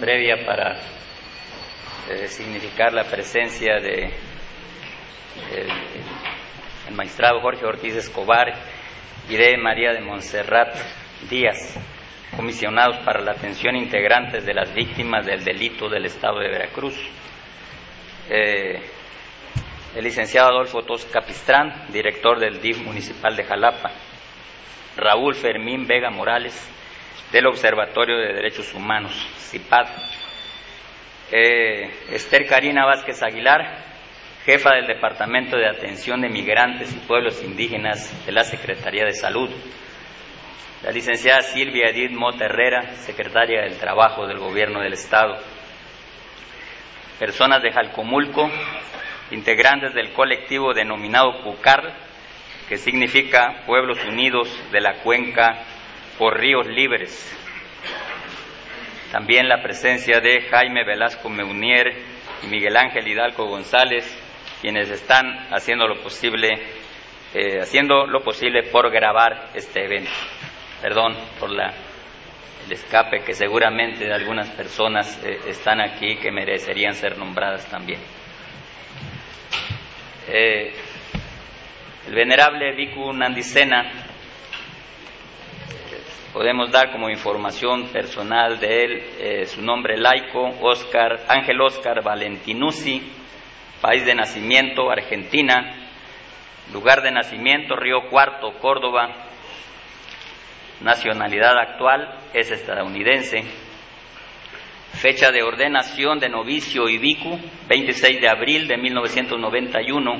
Previa para eh, significar la presencia de el magistrado Jorge Ortiz Escobar y de María de Montserrat Díaz, comisionados para la atención integrantes de las víctimas del delito del Estado de Veracruz. Eh, el licenciado Adolfo Tos Capistrán, director del DIF municipal de Jalapa. Raúl Fermín Vega Morales, del Observatorio de Derechos Humanos, CIPAD. Eh, Esther Karina Vázquez Aguilar, jefa del Departamento de Atención de Migrantes y Pueblos Indígenas de la Secretaría de Salud. La licenciada Silvia Edith Mota Herrera, secretaria del Trabajo del Gobierno del Estado. Personas de Jalcomulco, integrantes del colectivo denominado PUCAR, que significa Pueblos Unidos de la Cuenca por Ríos Libres. También la presencia de Jaime Velasco Meunier y Miguel Ángel Hidalgo González, quienes están haciendo lo posible, eh, haciendo lo posible por grabar este evento. Perdón por la, el escape que seguramente algunas personas eh, están aquí que merecerían ser nombradas también. Eh, el venerable Viku Nandicena, podemos dar como información personal de él eh, su nombre laico, Oscar, Ángel Oscar Valentinusi, país de nacimiento, Argentina, lugar de nacimiento, Río Cuarto, Córdoba, nacionalidad actual es estadounidense, fecha de ordenación de novicio y Vicu, 26 de abril de 1991,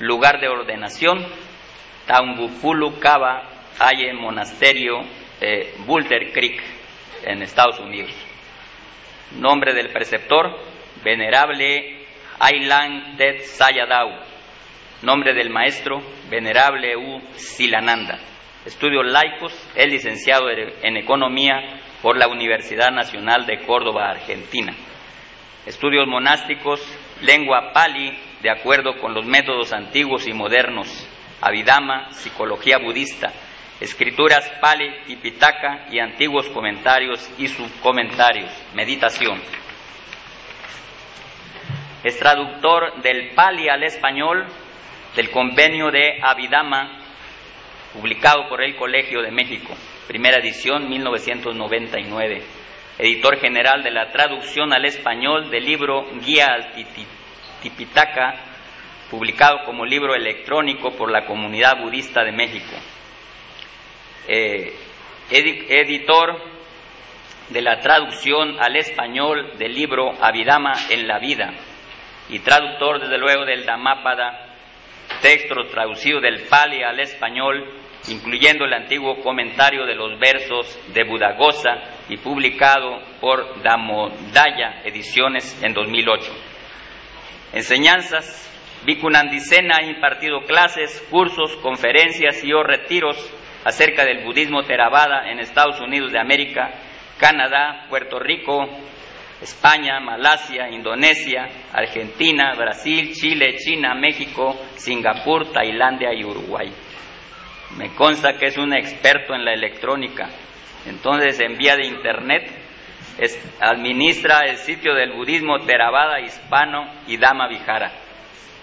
lugar de ordenación, Taungupulu Cava, Haye Monasterio, eh, Boulder Creek, en Estados Unidos. Nombre del preceptor, Venerable Ailan Ted Sayadau. Nombre del maestro, Venerable U. Silananda. Estudios laicos, es licenciado en Economía por la Universidad Nacional de Córdoba, Argentina. Estudios monásticos, lengua pali, de acuerdo con los métodos antiguos y modernos, Abhidhamma, psicología budista, escrituras Pali, Tipitaka y antiguos comentarios y subcomentarios, meditación. Es traductor del Pali al español del convenio de Abhidhamma, publicado por el Colegio de México, primera edición 1999. Editor general de la traducción al español del libro Guía al Tipitaka, publicado como libro electrónico por la Comunidad Budista de México eh, editor de la traducción al español del libro Abhidhamma en la vida y traductor desde luego del Dhammapada, texto traducido del Pali al español, incluyendo el antiguo comentario de los versos de Budagosa y publicado por Damodaya Ediciones en 2008. Enseñanzas, Vikunandicena ha impartido clases, cursos, conferencias y o retiros acerca del budismo Theravada en Estados Unidos de América, Canadá, Puerto Rico, España, Malasia, Indonesia, Argentina, Brasil, Chile, China, México, Singapur, Tailandia y Uruguay. Me consta que es un experto en la electrónica. Entonces, en vía de internet, es, administra el sitio del budismo Theravada hispano y Dama Vijara.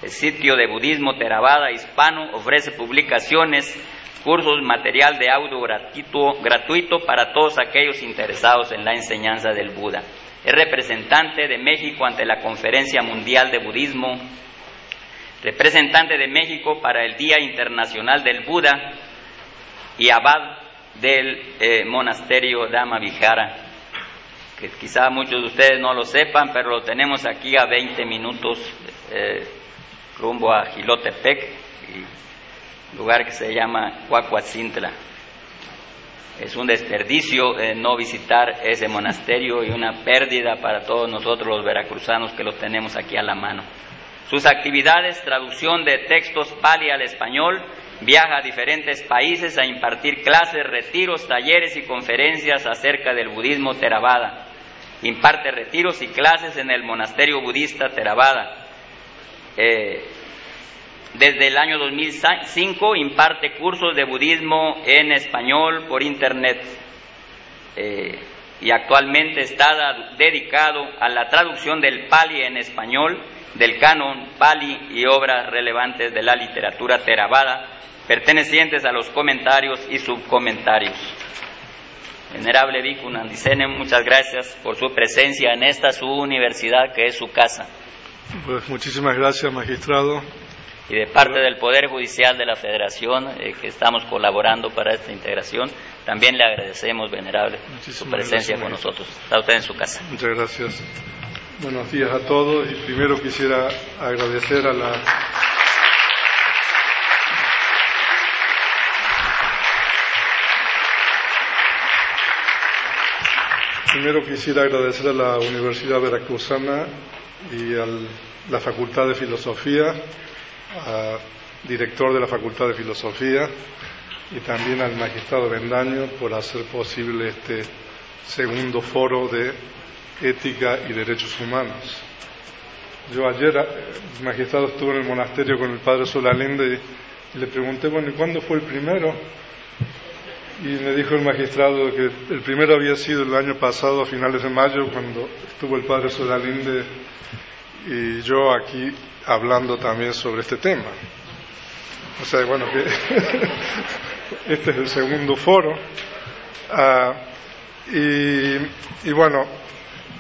El sitio de budismo Theravada hispano ofrece publicaciones cursos, material de audio gratuito, gratuito para todos aquellos interesados en la enseñanza del Buda. Es representante de México ante la Conferencia Mundial de Budismo, representante de México para el Día Internacional del Buda y abad del eh, monasterio Dama Vijara, que quizá muchos de ustedes no lo sepan, pero lo tenemos aquí a 20 minutos eh, rumbo a Gilotepec lugar que se llama Cuacuacintla. Es un desperdicio eh, no visitar ese monasterio y una pérdida para todos nosotros los veracruzanos que lo tenemos aquí a la mano. Sus actividades, traducción de textos pali al español, viaja a diferentes países a impartir clases, retiros, talleres y conferencias acerca del budismo Theravada. Imparte retiros y clases en el monasterio budista Theravada. Eh, desde el año 2005 imparte cursos de budismo en español por internet eh, y actualmente está dedicado a la traducción del Pali en español, del canon Pali y obras relevantes de la literatura Theravada pertenecientes a los comentarios y subcomentarios. Venerable Vicunandicene, muchas gracias por su presencia en esta su universidad que es su casa. Pues muchísimas gracias, magistrado y de parte del Poder Judicial de la Federación, eh, que estamos colaborando para esta integración, también le agradecemos, venerable, su presencia con nosotros. Está usted en su casa. Muchas gracias. Buenos días a todos y primero quisiera agradecer a la Primero quisiera agradecer a la Universidad Veracruzana y a la Facultad de Filosofía director de la Facultad de Filosofía y también al magistrado Bendaño por hacer posible este segundo foro de ética y derechos humanos. Yo ayer, el magistrado estuvo en el monasterio con el padre Solalinde y le pregunté, bueno, ¿y cuándo fue el primero? Y me dijo el magistrado que el primero había sido el año pasado, a finales de mayo, cuando estuvo el padre Solalinde y yo aquí hablando también sobre este tema. O sea, bueno, que este es el segundo foro. Ah, y, bueno,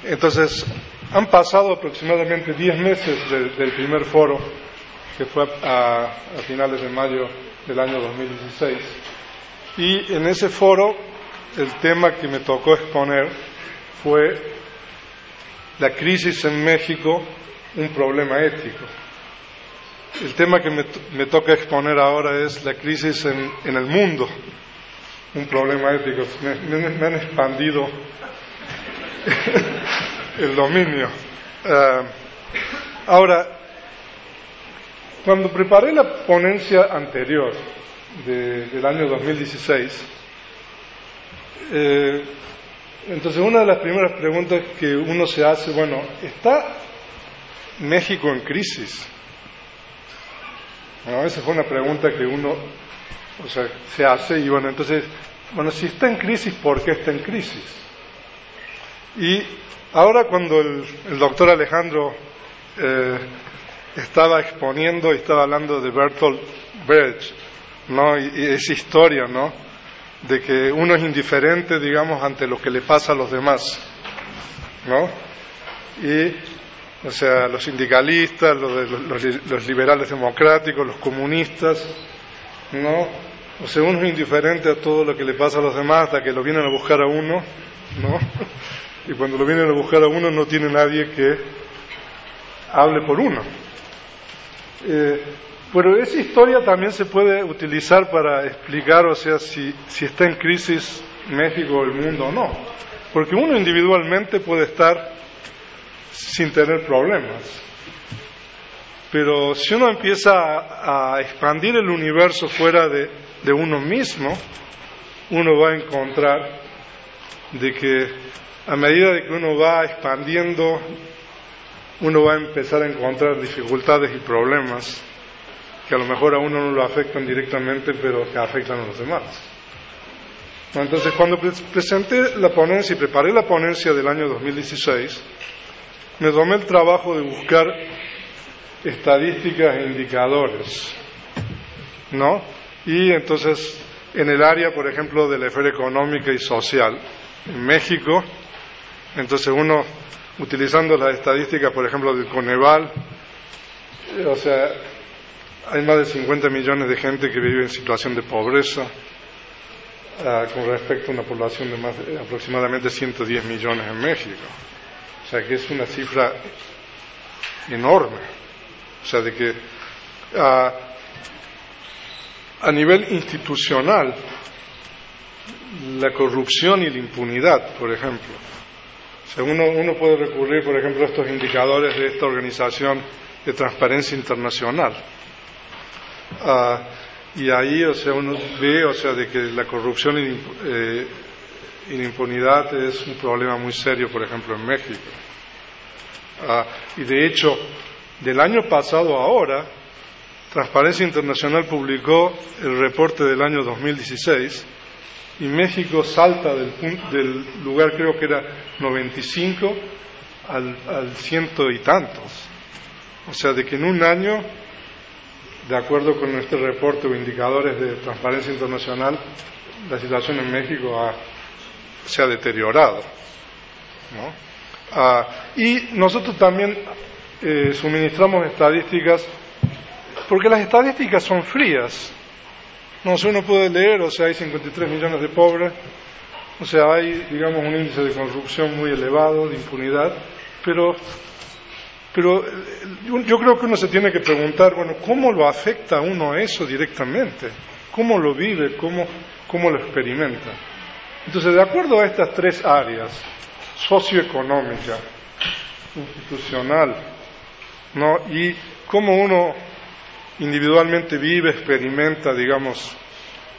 entonces han pasado aproximadamente 10 meses del primer foro, que fue a, a finales de mayo del año 2016. Y en ese foro el tema que me tocó exponer fue la crisis en México un problema ético. El tema que me, toca exponer ahora es la crisis en, el mundo, un problema ético. Me, han expandido el dominio. Ah, ahora, cuando preparé la ponencia anterior del año 2016, eh, entonces una de las primeras preguntas que uno se hace, bueno, ¿está México en crisis? Bueno, esa fue una pregunta que uno o sea, se hace y bueno, entonces, bueno, si está en crisis, ¿por qué está en crisis? Y ahora cuando el, doctor Alejandro eh, estaba exponiendo y estaba hablando de Bertolt Brecht, ¿no? Y, y, esa historia, ¿no? De que uno es indiferente, digamos, ante lo que le pasa a los demás, ¿no? Y o sea, los sindicalistas, los, liberales democráticos, los comunistas, ¿no? O sea, uno es indiferente a todo lo que le pasa a los demás hasta que lo vienen a buscar a uno, ¿no? Y cuando lo vienen a buscar a uno no tiene nadie que hable por uno. Eh, pero esa historia también se puede utilizar para explicar, o sea, si, si está en crisis México o el mundo o no. Porque uno individualmente puede estar sin tener problemas. Pero si uno empieza a, expandir el universo fuera de, uno mismo, uno va a encontrar de que a medida de que uno va expandiendo, uno va a empezar a encontrar dificultades y problemas que a lo mejor a uno no lo afectan directamente, pero que afectan a los demás. Entonces, cuando presenté la ponencia y preparé la ponencia del año 2016, me tomé el trabajo de buscar estadísticas e indicadores, ¿no? Y entonces, en el área, por ejemplo, de la esfera económica y social, en México, entonces uno, utilizando las estadísticas, por ejemplo, del Coneval, o sea, hay más de 50 millones de gente que vive en situación de pobreza, ah, con respecto a una población de más de aproximadamente 110 millones en México. O sea que es una cifra enorme. O sea, de que a, nivel institucional la corrupción y la impunidad, por ejemplo. O sea, uno, uno puede recurrir, por ejemplo, a estos indicadores de esta organización de transparencia internacional. Ah, y ahí, o sea, uno ve, o sea, de que la corrupción eh, y la impunidad es un problema muy serio, por ejemplo, en México. Ah, y de hecho, del año pasado a ahora, Transparencia Internacional publicó el reporte del año 2016 y México salta del, del lugar, creo que era 95, al, al ciento y tantos. O sea, de que en un año, de acuerdo con este reporte o indicadores de Transparencia Internacional, la situación en México ha, se ha deteriorado. ¿no? Ah, y nosotros también eh, suministramos estadísticas, porque las estadísticas son frías. No sé, uno puede leer, o sea, hay 53 millones de pobres, o sea, hay, digamos, un índice de corrupción muy elevado, de impunidad, pero, pero yo creo que uno se tiene que preguntar, bueno, ¿cómo lo afecta a uno eso directamente? ¿Cómo lo vive? ¿Cómo, cómo lo experimenta? Entonces, de acuerdo a estas tres áreas, socioeconómica, institucional, ¿no? y cómo uno individualmente vive, experimenta, digamos,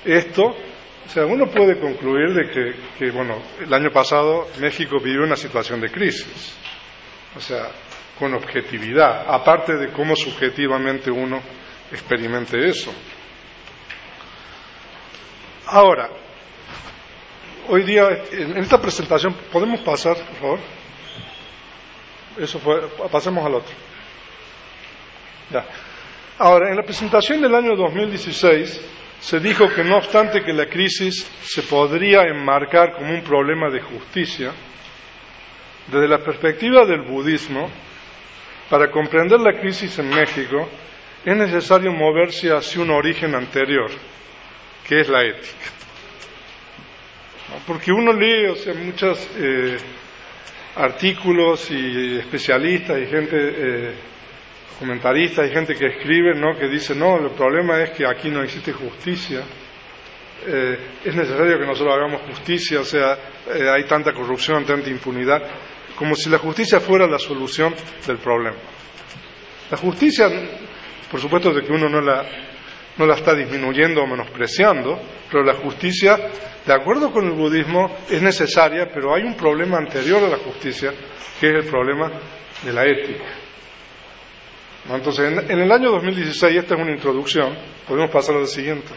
esto, o sea, uno puede concluir de que, que, bueno, el año pasado México vivió una situación de crisis, o sea, con objetividad, aparte de cómo subjetivamente uno experimente eso. Ahora, hoy día, en esta presentación, ¿podemos pasar, por favor? Eso fue, pasemos al otro. Ya. Ahora, en la presentación del año 2016 se dijo que no obstante que la crisis se podría enmarcar como un problema de justicia, desde la perspectiva del budismo, para comprender la crisis en México es necesario moverse hacia un origen anterior, que es la ética. Porque uno lee, o sea, muchos eh, artículos y especialistas y gente, eh, comentaristas y gente que escribe, ¿no? Que dice, no, el problema es que aquí no existe justicia. Eh, es necesario que nosotros hagamos justicia, o sea, hay tanta corrupción, tanta impunidad, como si la justicia fuera la solución del problema. La justicia, por supuesto, de que uno no la, no la está disminuyendo o menospreciando, pero la justicia, de acuerdo con el budismo, es necesaria, pero hay un problema anterior a la justicia, que es el problema de la ética. Entonces, en, el año 2016, esta es una introducción, podemos pasar al siguiente.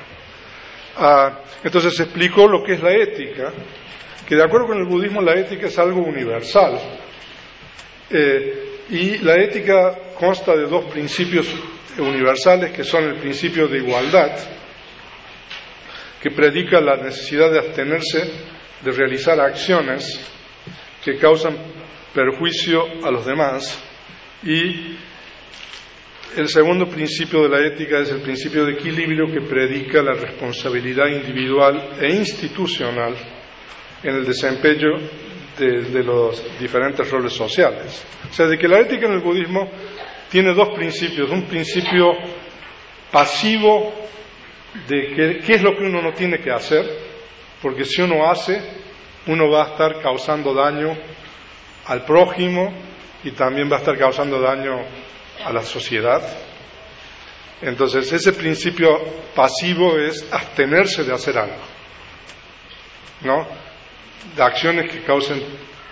Ah, entonces se explicó lo que es la ética, que de acuerdo con el budismo la ética es algo universal. Eh, y la ética consta de dos principios universales que son el principio de igualdad, que predica la necesidad de abstenerse de realizar acciones que causan perjuicio a los demás, y el segundo principio de la ética es el principio de equilibrio que predica la responsabilidad individual e institucional en el desempeño de, los diferentes roles sociales. O sea, de que la ética en el budismo tiene dos principios. Un principio pasivo de qué es lo que uno no tiene que hacer, porque si uno hace, uno va a estar causando daño al prójimo y también va a estar causando daño a la sociedad. Entonces, ese principio pasivo es abstenerse de hacer algo, ¿no? De acciones que causen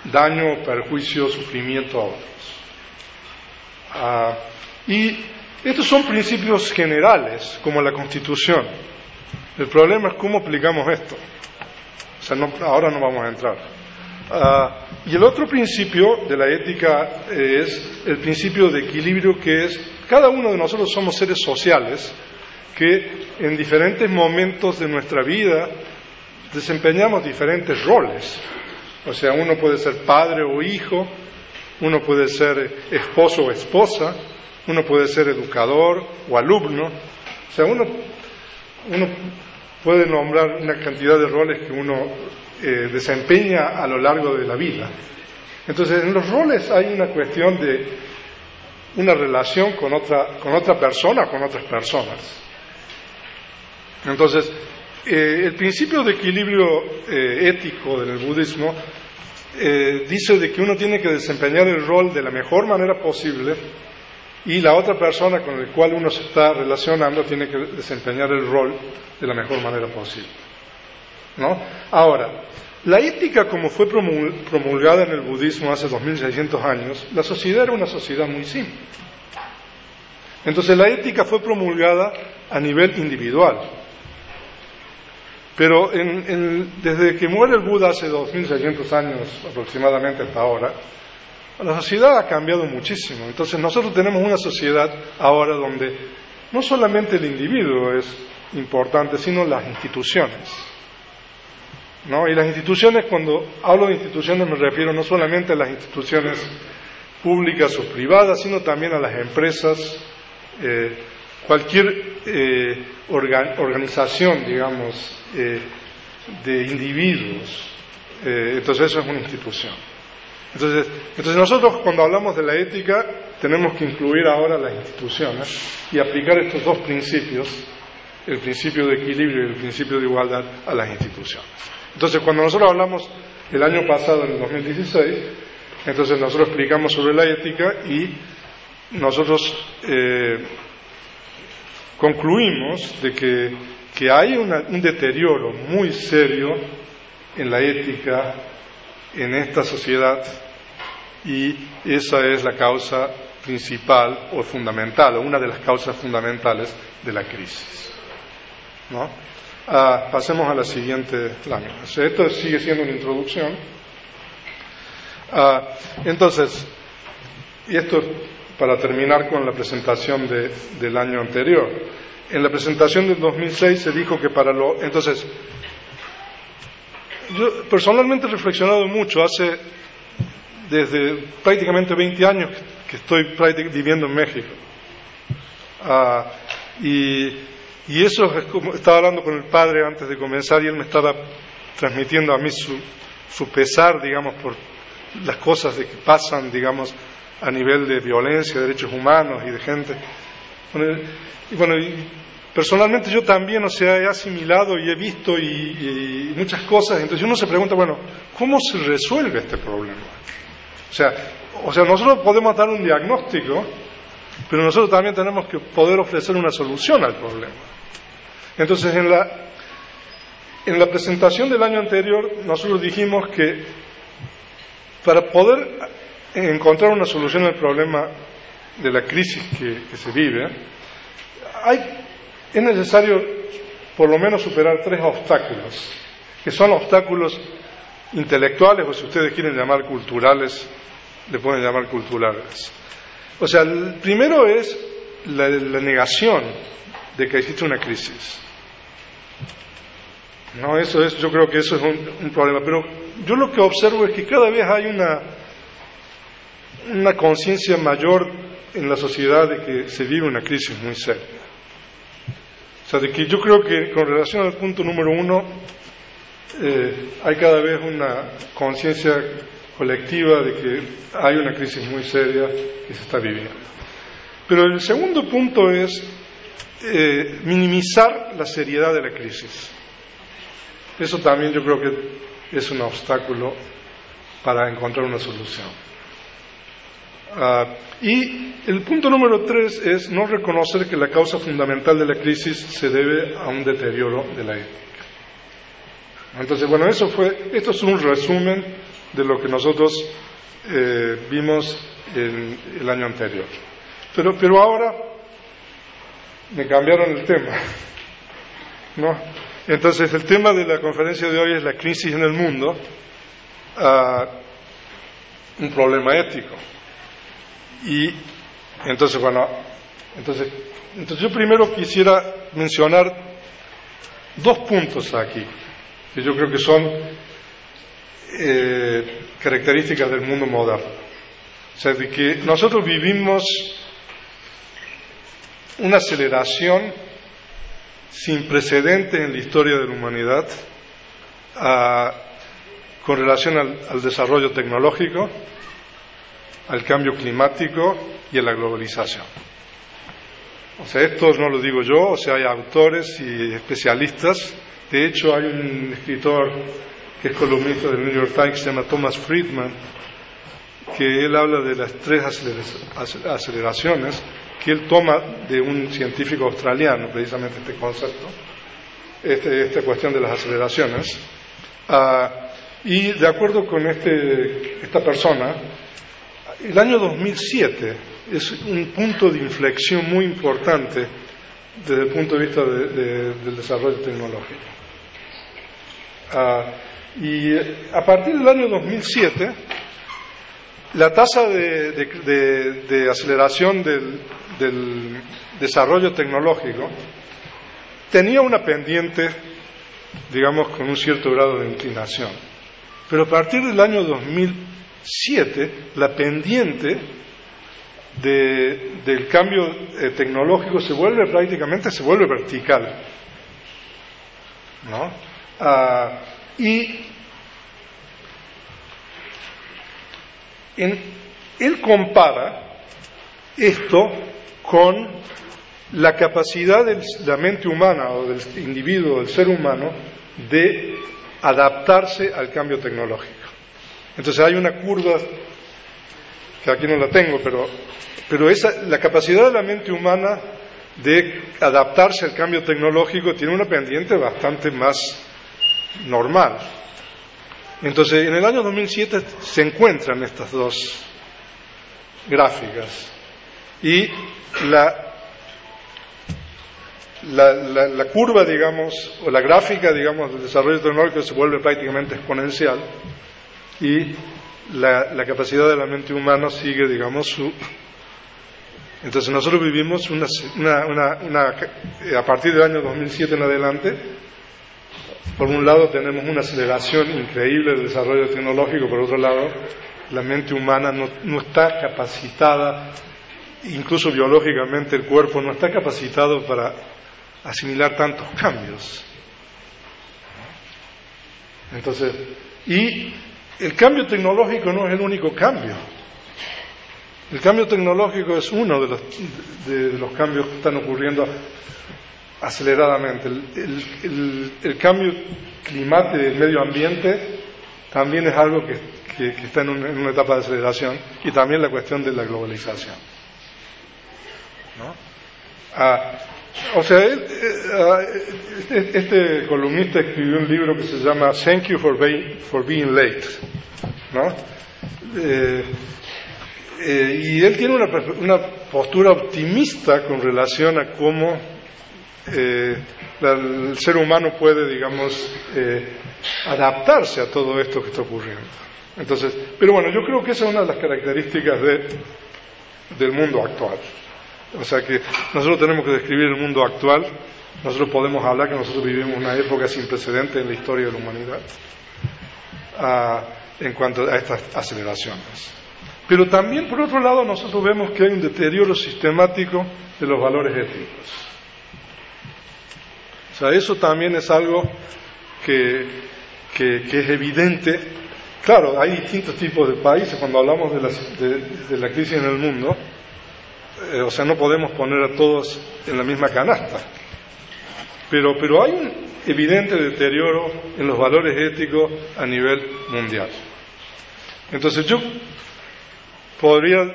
daño, perjuicio, sufrimiento a otros. Ah, y estos son principios generales, como la Constitución. El problema es cómo aplicamos esto. O sea, no, ahora no vamos a entrar. Ah, y el otro principio de la ética es el principio de equilibrio, que es cada uno de nosotros somos seres sociales que en diferentes momentos de nuestra vida desempeñamos diferentes roles. O sea, uno puede ser padre o hijo, uno puede ser esposo o esposa, uno puede ser educador o alumno. O sea, uno, uno puede nombrar una cantidad de roles que uno eh, desempeña a lo largo de la vida. Entonces, en los roles hay una cuestión de una relación con otra, con otra persona, con otras personas. Entonces, eh, el principio de equilibrio eh, ético en el budismo eh, dice de que uno tiene que desempeñar el rol de la mejor manera posible y la otra persona con la cual uno se está relacionando tiene que desempeñar el rol de la mejor manera posible. ¿no? Ahora, la ética como fue promulgada en el budismo hace 2600 años, la sociedad era una sociedad muy simple. Entonces la ética fue promulgada a nivel individual. Pero desde que muere el Buda hace 2600 años aproximadamente hasta ahora, la sociedad ha cambiado muchísimo. Entonces nosotros tenemos una sociedad ahora donde no solamente el individuo es importante, sino las instituciones. ¿no? Y las instituciones, cuando hablo de instituciones me refiero no solamente a las instituciones públicas o privadas, sino también a las empresas, eh, cualquier eh, organización, digamos, eh, de individuos. entonces eso es una institución. Entonces, entonces nosotros cuando hablamos de la ética tenemos que incluir ahora las instituciones y aplicar estos dos principios, el principio de equilibrio y el principio de igualdad, a las instituciones. Entonces cuando nosotros hablamos el año pasado, en el 2016, entonces nosotros explicamos sobre la ética y nosotros eh, concluimos de que, que hay un deterioro muy serio en la ética en esta sociedad y esa es la causa principal o fundamental, o una de las causas fundamentales de la crisis. Ah, pasemos a la siguiente lámina. Esto sigue siendo una introducción. Ah, entonces, y esto para terminar con la presentación del año anterior. En la presentación del 2006 se dijo que para lo... Entonces, yo personalmente he reflexionado mucho, hace desde prácticamente 20 años que estoy viviendo en México. Ah, y, y, eso es como, estaba hablando con el padre antes de comenzar y él me estaba transmitiendo a mí su, su pesar, digamos, por las cosas de que pasan, digamos, a nivel de violencia, de derechos humanos y de gente. y bueno, personalmente yo también, o sea, he asimilado y he visto y, muchas cosas, entonces uno se pregunta, bueno, ¿cómo se resuelve este problema? O sea, o sea, nosotros podemos dar un diagnóstico, pero nosotros también tenemos que poder ofrecer una solución al problema. Entonces, en la, en la presentación del año anterior, nosotros dijimos que para poder encontrar una solución al problema de la crisis que, se vive, es necesario por lo menos superar tres obstáculos, que son obstáculos intelectuales o si ustedes quieren llamar culturales, le pueden llamar culturales. O sea, el primero es la, negación de que existe una crisis. No, eso es, yo creo que eso es un problema. Pero yo lo que observo es que cada vez hay una una conciencia mayor en la sociedad de que se vive una crisis muy seria. O sea, de que yo creo que con relación al punto número uno, eh, hay cada vez una conciencia colectiva de que hay una crisis muy seria que se está viviendo. Pero el segundo punto es eh, minimizar la seriedad de la crisis. Eso también yo creo que es un obstáculo para encontrar una solución. Ah, y el punto número tres es no reconocer que la causa fundamental de la crisis se debe a un deterioro de la ética. Entonces, bueno, eso fue, esto es un resumen de lo que nosotros eh, vimos en el año anterior. Pero, pero ahora me cambiaron el tema. ¿no? Entonces, el tema de la conferencia de hoy es la crisis en el mundo, ah, un problema ético. Y entonces, bueno, entonces, entonces yo primero quisiera mencionar dos puntos aquí, que yo creo que son eh, características del mundo moderno. O sea, de que nosotros vivimos una aceleración sin precedente en la historia de la humanidad ah, con relación al desarrollo tecnológico, al cambio climático y a la globalización. O sea, esto no lo digo yo, o sea, hay autores y especialistas De hecho, hay un escritor que es columnista del New York Times, se llama Thomas Friedman, que él habla de las tres aceleraciones que él toma de un científico australiano, precisamente este concepto, este, esta cuestión de las aceleraciones. Ah, y de acuerdo con este, esta persona, el año 2007 es un punto de inflexión muy importante desde el punto de vista del desarrollo tecnológico. Ah, y a partir del año 2007, la tasa de, aceleración del, desarrollo tecnológico tenía una pendiente, digamos, con un cierto grado de inclinación. Pero a partir del año 2007, la pendiente del cambio eh, tecnológico se vuelve prácticamente, se vuelve vertical. ¿no? Ah, y él compara esto con la capacidad de la mente humana o del individuo, del ser humano, de adaptarse al cambio tecnológico. Entonces hay una curva, que aquí no la tengo, pero, pero esa, la capacidad de la mente humana de adaptarse al cambio tecnológico tiene una pendiente bastante más normal. Entonces, en el año 2007 se encuentran estas dos gráficas y la, la, curva, digamos, o la gráfica, digamos, del desarrollo tecnológico se vuelve prácticamente exponencial y la, capacidad de la mente humana sigue, digamos, su... Entonces nosotros vivimos una, una, a partir del año 2007 en adelante, por un lado tenemos una aceleración increíble del desarrollo tecnológico, por otro lado la mente humana no, está capacitada, incluso biológicamente el cuerpo no está capacitado para asimilar tantos cambios. Entonces, y el cambio tecnológico no es el único cambio. El cambio tecnológico es uno de los, de los cambios que están ocurriendo aceleradamente. El, cambio climático del medio ambiente también es algo que, está en, una etapa de aceleración y también la cuestión de la globalización. Ah, o sea, eh, ah, este, este, columnista escribió un libro que se llama Thank You for Being, Late. Eh, eh, y él tiene una, una postura optimista con relación a cómo el ser humano puede, digamos, adaptarse a todo esto que está ocurriendo. Entonces, pero bueno, yo creo que esa es una de las características del mundo actual. O sea que nosotros tenemos que describir el mundo actual, nosotros podemos hablar que nosotros vivimos una época sin precedentes en la historia de la humanidad ah, en cuanto a estas aceleraciones. Pero también, por otro lado, nosotros vemos que hay un deterioro sistemático de los valores éticos sea, eso también es algo que, es evidente. Claro, hay distintos tipos de países cuando hablamos de la, crisis en el mundo. Eh, o sea, no podemos poner a todos en la misma canasta. Pero, pero hay un evidente deterioro en los valores éticos a nivel mundial. Entonces yo podría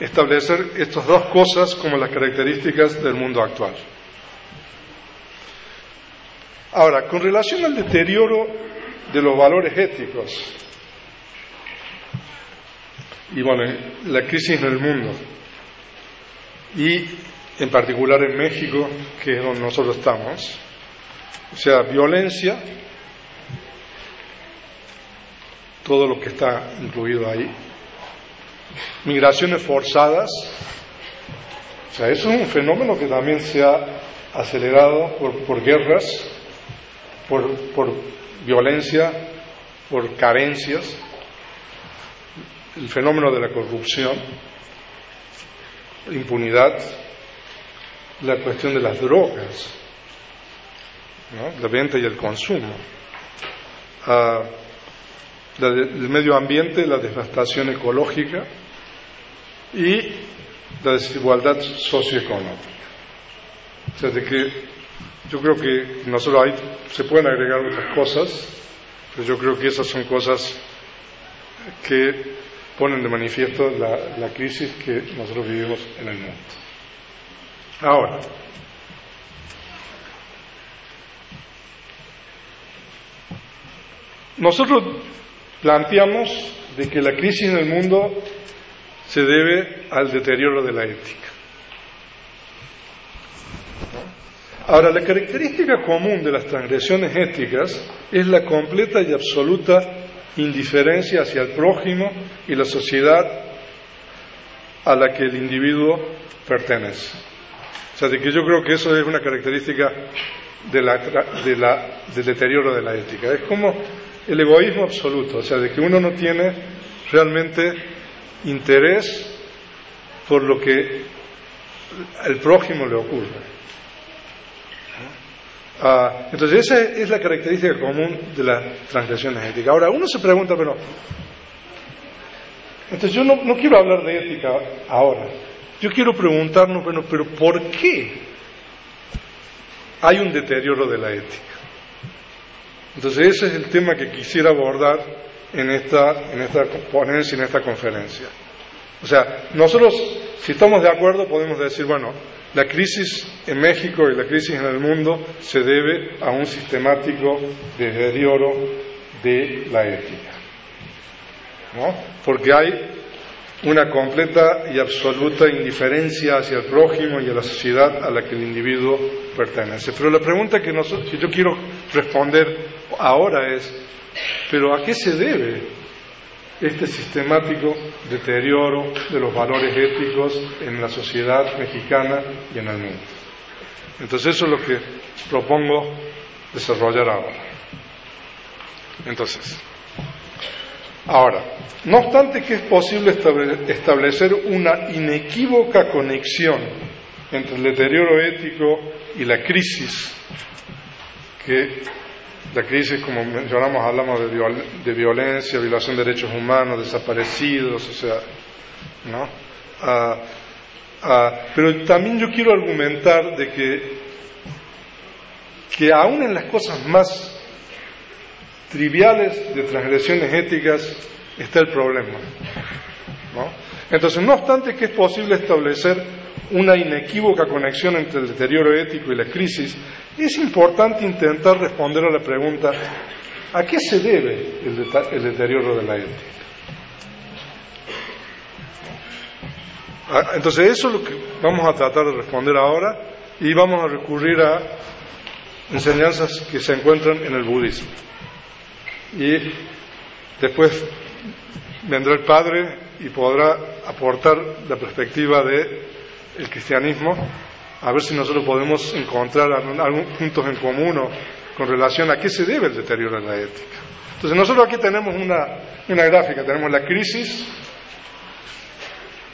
establecer estas dos cosas como las características del mundo actual. Ahora, con relación al deterioro de los valores éticos, y bueno, la crisis en el mundo, y en particular en México, que es donde nosotros estamos, o sea, violencia, todo lo que está incluido ahí, migraciones forzadas, o sea, eso es un fenómeno que también se ha acelerado por, por guerras, por, violencia, por carencias, el fenómeno de la corrupción, impunidad, la cuestión de las drogas, la venta y el consumo, ah, el medio ambiente, la devastación ecológica y la desigualdad socioeconómica. O sea, de que yo creo que nosotros ahí se pueden agregar otras cosas, pero yo creo que esas son cosas que ponen de manifiesto la, la crisis que nosotros vivimos en el mundo. Ahora, nosotros planteamos de que la crisis en el mundo se debe al deterioro de la ética. Ahora, la característica común de las transgresiones éticas es la completa y absoluta indiferencia hacia el prójimo y la sociedad a la que el individuo pertenece. O sea, de que yo creo que eso es una característica de la, de la, del deterioro de la ética. Es como el egoísmo absoluto, o sea, de que uno no tiene realmente interés por lo que al prójimo le ocurre. Ah, entonces, esa es la característica común de las transgresiones éticas. Ahora, uno se pregunta, pero. Entonces, yo no, no quiero hablar de ética ahora. Yo quiero preguntarnos, bueno, pero ¿por qué hay un deterioro de la ética? Entonces, ese es el tema que quisiera abordar en esta, en esta ponencia, en esta conferencia. O sea, nosotros, si estamos de acuerdo, podemos decir, bueno, la crisis en México y la crisis en el mundo se debe a un sistemático deterioro de la ética. ¿no? Porque hay una completa y absoluta indiferencia hacia el prójimo y a la sociedad a la que el individuo pertenece. Pero la pregunta que, que yo quiero responder ahora es, ¿pero a qué se debe este sistemático deterioro de los valores éticos en la sociedad mexicana y en el mundo. Entonces eso es lo que propongo desarrollar ahora. Entonces, ahora, no obstante que es posible establecer una inequívoca conexión entre el deterioro ético y la crisis que la crisis, como mencionamos, hablamos de, violencia, violación de derechos humanos, desaparecidos, o sea, ¿no? Ah, ah, pero también yo quiero argumentar de que, que aún en las cosas más triviales de transgresiones éticas está el problema. ¿no? Entonces, no obstante que es posible establecer una inequívoca conexión entre el deterioro ético y la crisis, es importante intentar responder a la pregunta, ¿a qué se debe el, deterioro de la ética? Ah, entonces eso es lo que vamos a tratar de responder ahora y vamos a recurrir a enseñanzas que se encuentran en el budismo. Y después vendrá el Padre y podrá aportar la perspectiva de el cristianismo, a ver si nosotros podemos encontrar algunos puntos en común con relación a qué se debe el deterioro de la ética. Entonces nosotros aquí tenemos una, una gráfica, tenemos la crisis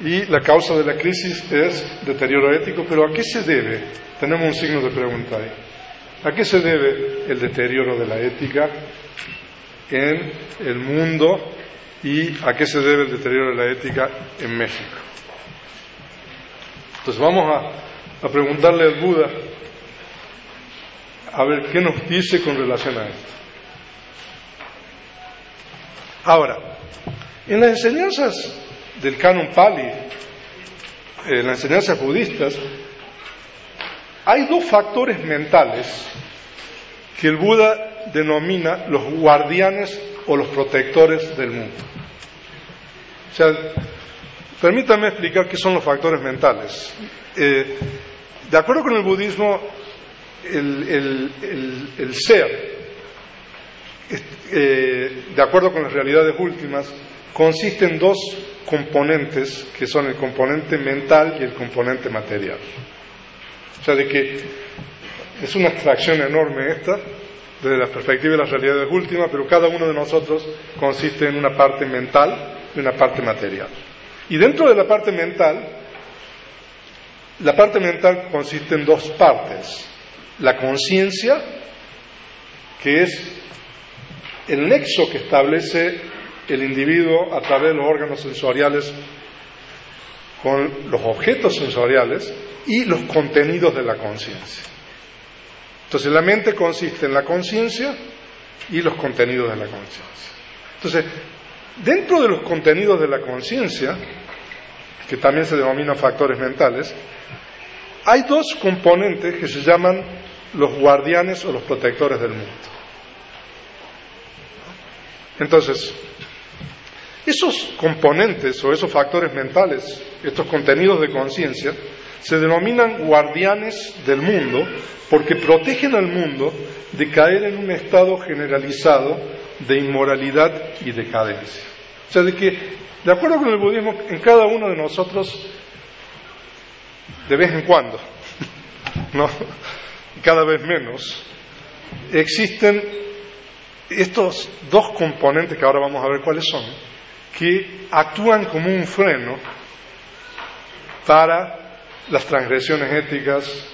y la causa de la crisis es deterioro ético, pero ¿a qué se debe? Tenemos un signo de pregunta ahí. ¿A qué se debe el deterioro de la ética en el mundo y a qué se debe el deterioro de la ética en México? Entonces vamos a, preguntarle al Buda a ver qué nos dice con relación a esto. Ahora, en las enseñanzas del canon Pali, en las enseñanzas budistas, hay dos factores mentales que el Buda denomina los guardianes o los protectores del mundo. O sea, Permítanme explicar qué son los factores mentales. Eh, de acuerdo con el budismo, el, ser, eh, de acuerdo con las realidades últimas, consiste en dos componentes, que son el componente mental y el componente material. O sea, de que es una abstracción enorme esta, desde la perspectiva de las realidades últimas, pero cada uno de nosotros consiste en una parte mental y una parte material. Y dentro de la parte mental, la parte mental consiste en dos partes. La conciencia, que es el nexo que establece el individuo a través de los órganos sensoriales con los objetos sensoriales y los contenidos de la conciencia. Entonces la mente consiste en la conciencia y los contenidos de la conciencia. Entonces, dentro de los contenidos de la conciencia, que también se denominan factores mentales, hay dos componentes que se llaman los guardianes o los protectores del mundo. Entonces, esos componentes o esos factores mentales, estos contenidos de conciencia, se denominan guardianes del mundo porque protegen al mundo de caer en un estado generalizado de inmoralidad y decadencia. O sea, de que, de acuerdo con el budismo, en cada uno de nosotros, de vez en cuando, ¿no? cada vez menos, existen estos dos componentes que ahora vamos a ver cuáles son, que actúan como un freno para las transgresiones éticas.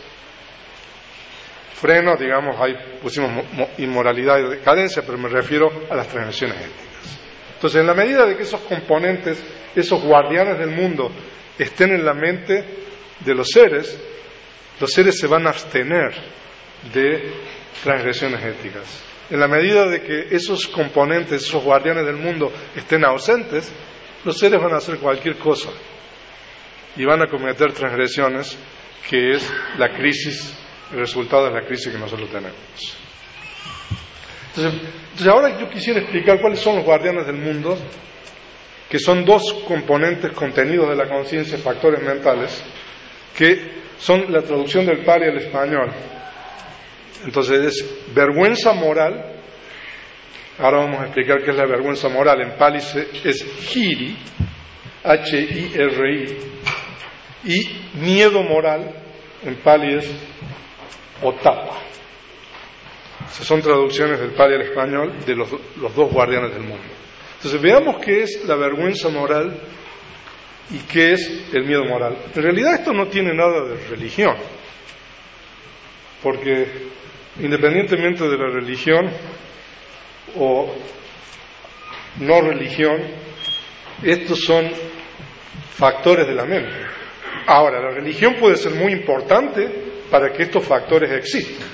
Freno, digamos, ahí pusimos inmoralidad y decadencia, pero me refiero a las transgresiones éticas. Entonces, en la medida de que esos componentes, esos guardianes del mundo, estén en la mente de los seres, los seres se van a abstener de transgresiones éticas. En la medida de que esos componentes, esos guardianes del mundo estén ausentes, los seres van a hacer cualquier cosa y van a cometer transgresiones, que es la crisis, el resultado de la crisis que nosotros tenemos. Entonces, ahora yo quisiera explicar cuáles son los guardianes del mundo, que son dos componentes contenidos de la conciencia, factores mentales, que son la traducción del pari al español. Entonces es vergüenza moral. Ahora vamos a explicar qué es la vergüenza moral. En pali es hiri, H-I-R-I. Y miedo moral, en pali es otapa. Son traducciones del pali al español de los, los dos guardianes del mundo. Entonces veamos qué es la vergüenza moral y qué es el miedo moral. En realidad esto no tiene nada de religión, porque independientemente de la religión o no religión, estos son factores de la mente. Ahora, la religión puede ser muy importante para que estos factores existan.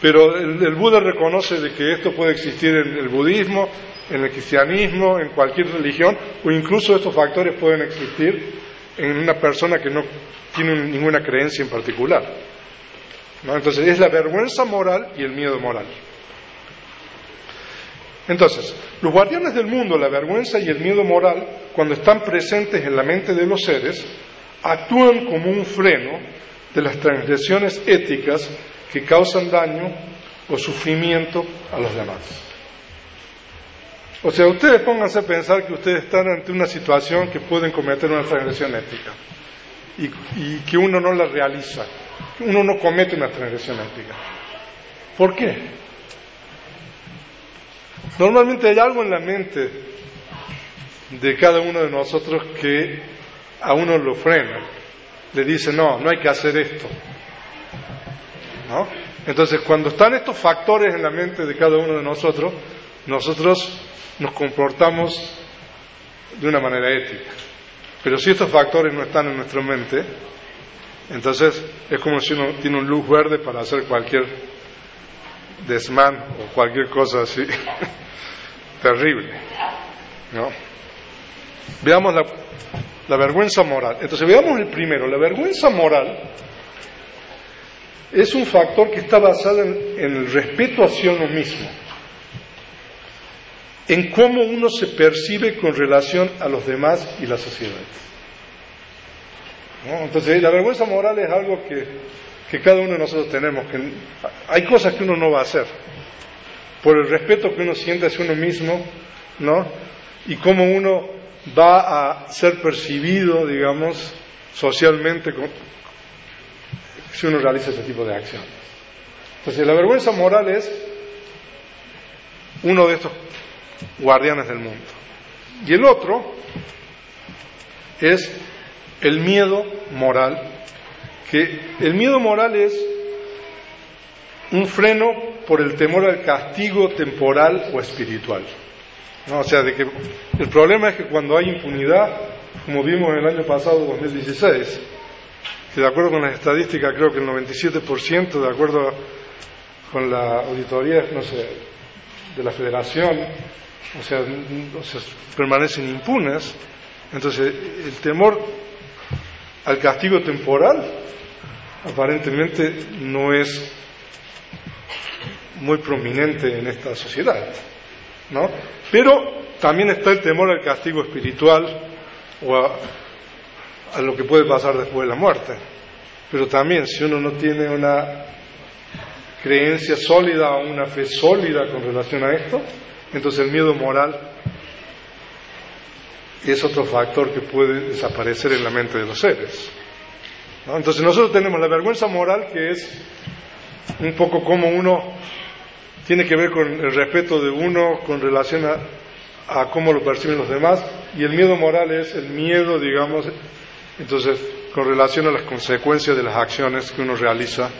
Pero el, Buda reconoce de que esto puede existir en el budismo, en el cristianismo, en cualquier religión, o incluso estos factores pueden existir en una persona que no tiene ninguna creencia en particular. Entonces es la vergüenza moral y el miedo moral. Entonces, los guardianes del mundo, la vergüenza y el miedo moral, cuando están presentes en la mente de los seres, actúan como un freno de las transgresiones éticas que causan daño o sufrimiento a los demás. O sea, ustedes pónganse a pensar que ustedes están ante una situación que pueden cometer una transgresión ética y, y que uno no la realiza, uno no comete una transgresión ética. ¿Por qué? Normalmente hay algo en la mente de cada uno de nosotros que a uno lo frena, le dice, no, no hay que hacer esto. ¿No? Entonces, cuando están estos factores en la mente de cada uno de nosotros, nosotros nos comportamos de una manera ética. Pero si estos factores no están en nuestra mente, entonces es como si uno tiene un luz verde para hacer cualquier desmán o cualquier cosa así terrible. Veamos la, la vergüenza moral. Entonces veamos el primero. La vergüenza moral es un factor que está basado en, el respeto hacia uno mismo en cómo uno se percibe con relación a los demás y la sociedad. ¿No? Entonces, la vergüenza moral es algo que, que, cada uno de nosotros tenemos. Que hay cosas que uno no va a hacer por el respeto que uno siente hacia uno mismo, ¿no? Y cómo uno va a ser percibido, digamos, socialmente si uno realiza ese tipo de acciones. Entonces, la vergüenza moral es uno de estos guardianes del mundo. Y el otro es el miedo moral, que el miedo moral es un freno por el temor al castigo temporal o espiritual. ¿No? O sea, de que el problema es que cuando hay impunidad, como vimos el año pasado, 2016, que de acuerdo con las estadísticas creo que el 97%, de acuerdo con la auditoría, no sé, de la federación, o sea, permanecen impunes. Entonces, el temor al castigo temporal aparentemente no es muy prominente en esta sociedad, ¿no? Pero también está el temor al castigo espiritual o a, lo que puede pasar después de la muerte. Pero también si uno no tiene una creencia sólida o una fe sólida con relación a esto, entonces el miedo moral es otro factor que puede desaparecer en la mente de los seres. Entonces nosotros tenemos la vergüenza moral que es un poco como uno tiene que ver con el respeto de uno con relación a, a cómo lo perciben los demás y el miedo moral es el miedo, digamos, entonces con relación a las consecuencias de las acciones que uno realiza,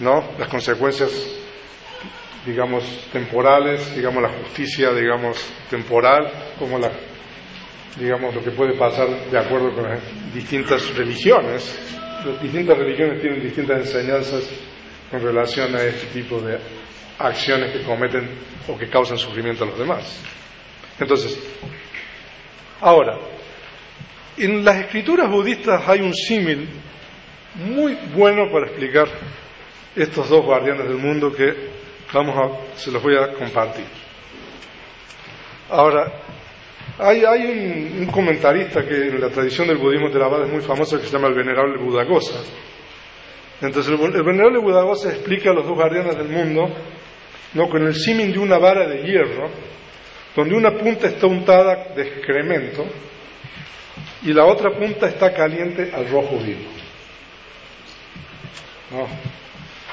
¿no? Las consecuencias, digamos, temporales, digamos, la justicia, digamos, temporal, como la, digamos, lo que puede pasar de acuerdo con las distintas religiones. Las distintas religiones tienen distintas enseñanzas con relación a este tipo de acciones que cometen o que causan sufrimiento a los demás. Entonces, ahora, en las escrituras budistas hay un símil muy bueno para explicar estos dos guardianes del mundo que vamos a, se los voy a compartir. Ahora, hay, un, comentarista que en la tradición del budismo Theravada es muy famoso que se llama el venerable Budagosa. Entonces, el, el venerable Budagosa explica a los dos guardianes del mundo ¿no? con el símil de una vara de hierro donde una punta está untada de excremento y la otra punta está caliente al rojo vivo.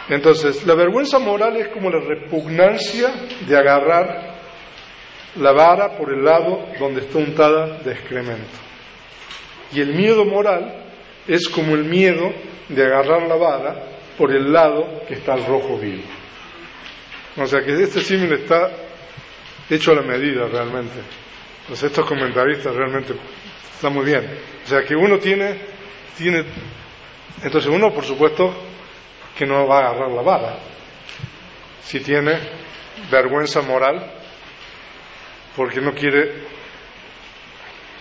Entonces, la vergüenza moral es como la repugnancia de agarrar la vara por el lado donde está untada de excremento. Y el miedo moral es como el miedo de agarrar la vara por el lado que está al rojo vivo. O sea que este símil está hecho a la medida realmente. Pues estos comentaristas realmente están muy bien. O sea que uno tiene, tiene, entonces uno por supuesto que no va a agarrar la vara. Si tiene vergüenza moral, porque no quiere,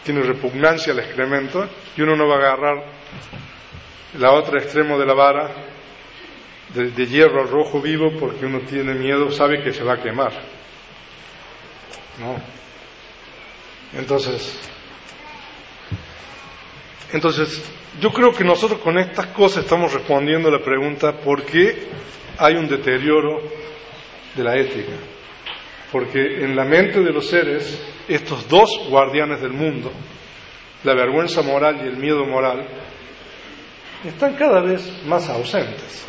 tiene repugnancia al excremento, y uno no va a agarrar la otra extremo de la vara de, de hierro rojo vivo porque uno tiene miedo, sabe que se va a quemar. ¿no? Entonces, entonces, yo creo que nosotros con estas cosas estamos respondiendo a la pregunta ¿por qué hay un deterioro de la ética? Porque en la mente de los seres, estos dos guardianes del mundo, la vergüenza moral y el miedo moral, están cada vez más ausentes.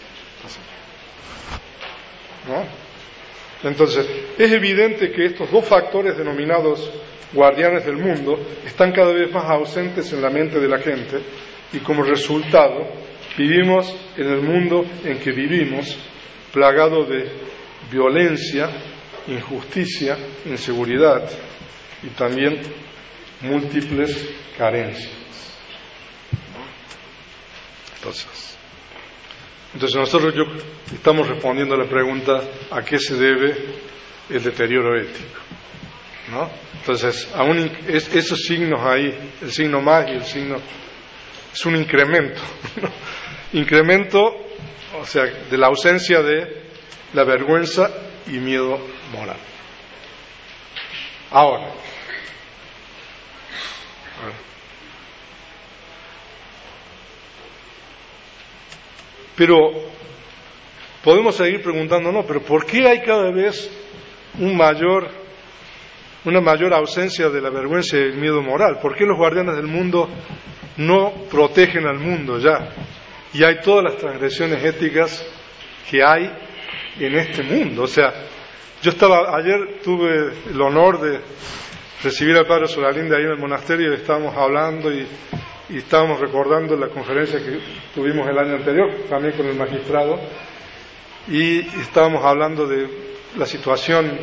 ¿No? Entonces, es evidente que estos dos factores denominados guardianes del mundo están cada vez más ausentes en la mente de la gente y como resultado vivimos en el mundo en que vivimos plagado de violencia, injusticia, inseguridad y también múltiples carencias. Entonces, entonces nosotros estamos respondiendo a la pregunta ¿a qué se debe el deterioro ético? ¿No? Entonces, aún esos signos ahí, el signo más y el signo, es un incremento, incremento, o sea, de la ausencia de la vergüenza y miedo moral. Ahora, Pero podemos seguir preguntándonos, pero ¿por qué hay cada vez un mayor, una mayor ausencia de la vergüenza y el miedo moral? ¿Por qué los guardianes del mundo no protegen al mundo ya? Y hay todas las transgresiones éticas que hay en este mundo. O sea, yo estaba, ayer tuve el honor de recibir al padre Solalín ahí en el monasterio y estábamos hablando y y estábamos recordando la conferencia que tuvimos el año anterior, también con el magistrado, y estábamos hablando de la situación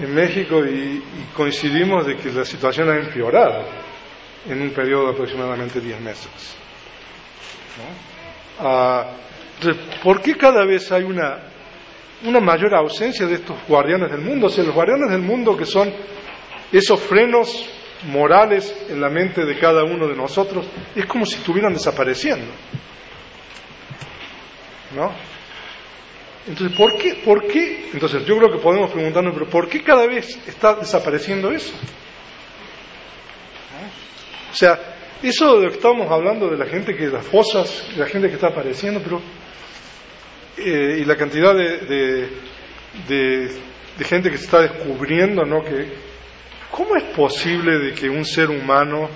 en México y, coincidimos de que la situación ha empeorado en un periodo de aproximadamente 10 meses. ¿no? Ah, ¿por qué cada vez hay una, una mayor ausencia de estos guardianes del mundo? O sea, los guardianes del mundo que son esos frenos morales en la mente de cada uno de nosotros, es como si estuvieran desapareciendo. ¿No? Entonces, ¿por qué? ¿por qué? Entonces, yo creo que podemos preguntarnos, pero ¿por qué cada vez está desapareciendo eso? O sea, eso de lo que estamos hablando de la gente que las fosas, la gente que está apareciendo, pero eh, y la cantidad de, de, gente que se está descubriendo, ¿no? Que cómo es posible de que un ser humano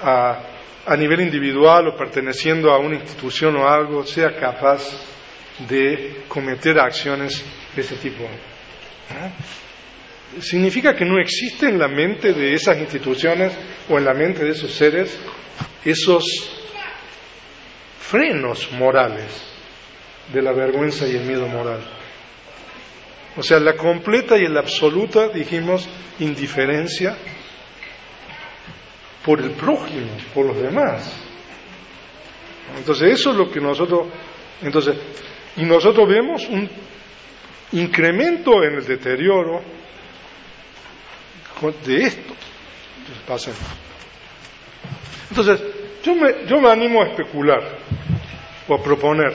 a, a nivel individual o perteneciendo a una institución o algo sea capaz de cometer acciones de ese tipo. ¿Ah? Significa que no existe en la mente de esas instituciones o en la mente de esos seres esos frenos morales de la vergüenza y el miedo moral. O sea, la completa y la absoluta, dijimos, indiferencia por el prójimo, por los demás. Entonces, eso es lo que nosotros, entonces, y nosotros vemos un incremento en el deterioro de esto. Entonces. Entonces, yo me, yo me animo a especular o a proponer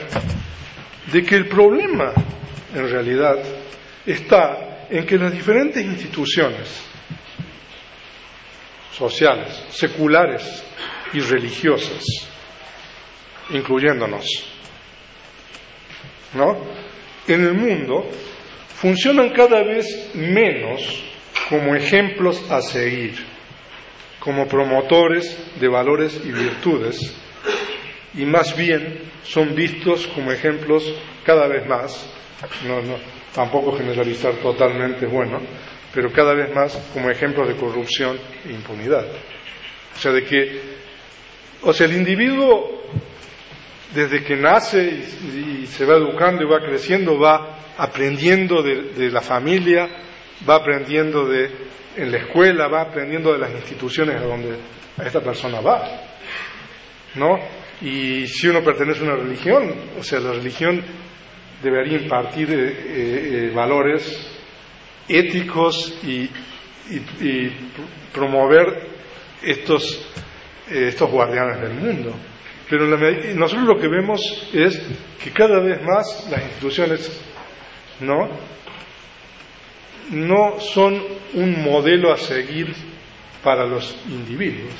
de que el problema, en realidad, está en que las diferentes instituciones sociales, seculares y religiosas, incluyéndonos, ¿no? En el mundo funcionan cada vez menos como ejemplos a seguir, como promotores de valores y virtudes, y más bien son vistos como ejemplos cada vez más, no, no, tampoco generalizar totalmente bueno, pero cada vez más como ejemplos de corrupción e impunidad. O sea, de que, o sea, el individuo desde que nace y, se va educando y va creciendo, va aprendiendo de, la familia, va aprendiendo de, en la escuela, va aprendiendo de las instituciones a donde esta persona va, ¿no? Y si uno pertenece a una religión, o sea, la religión debería impartir eh, eh, valores éticos y, promover estos, eh, estos guardianes del mundo. Pero la, nosotros lo que vemos es que cada vez más las instituciones no, no son un modelo a seguir para los individuos.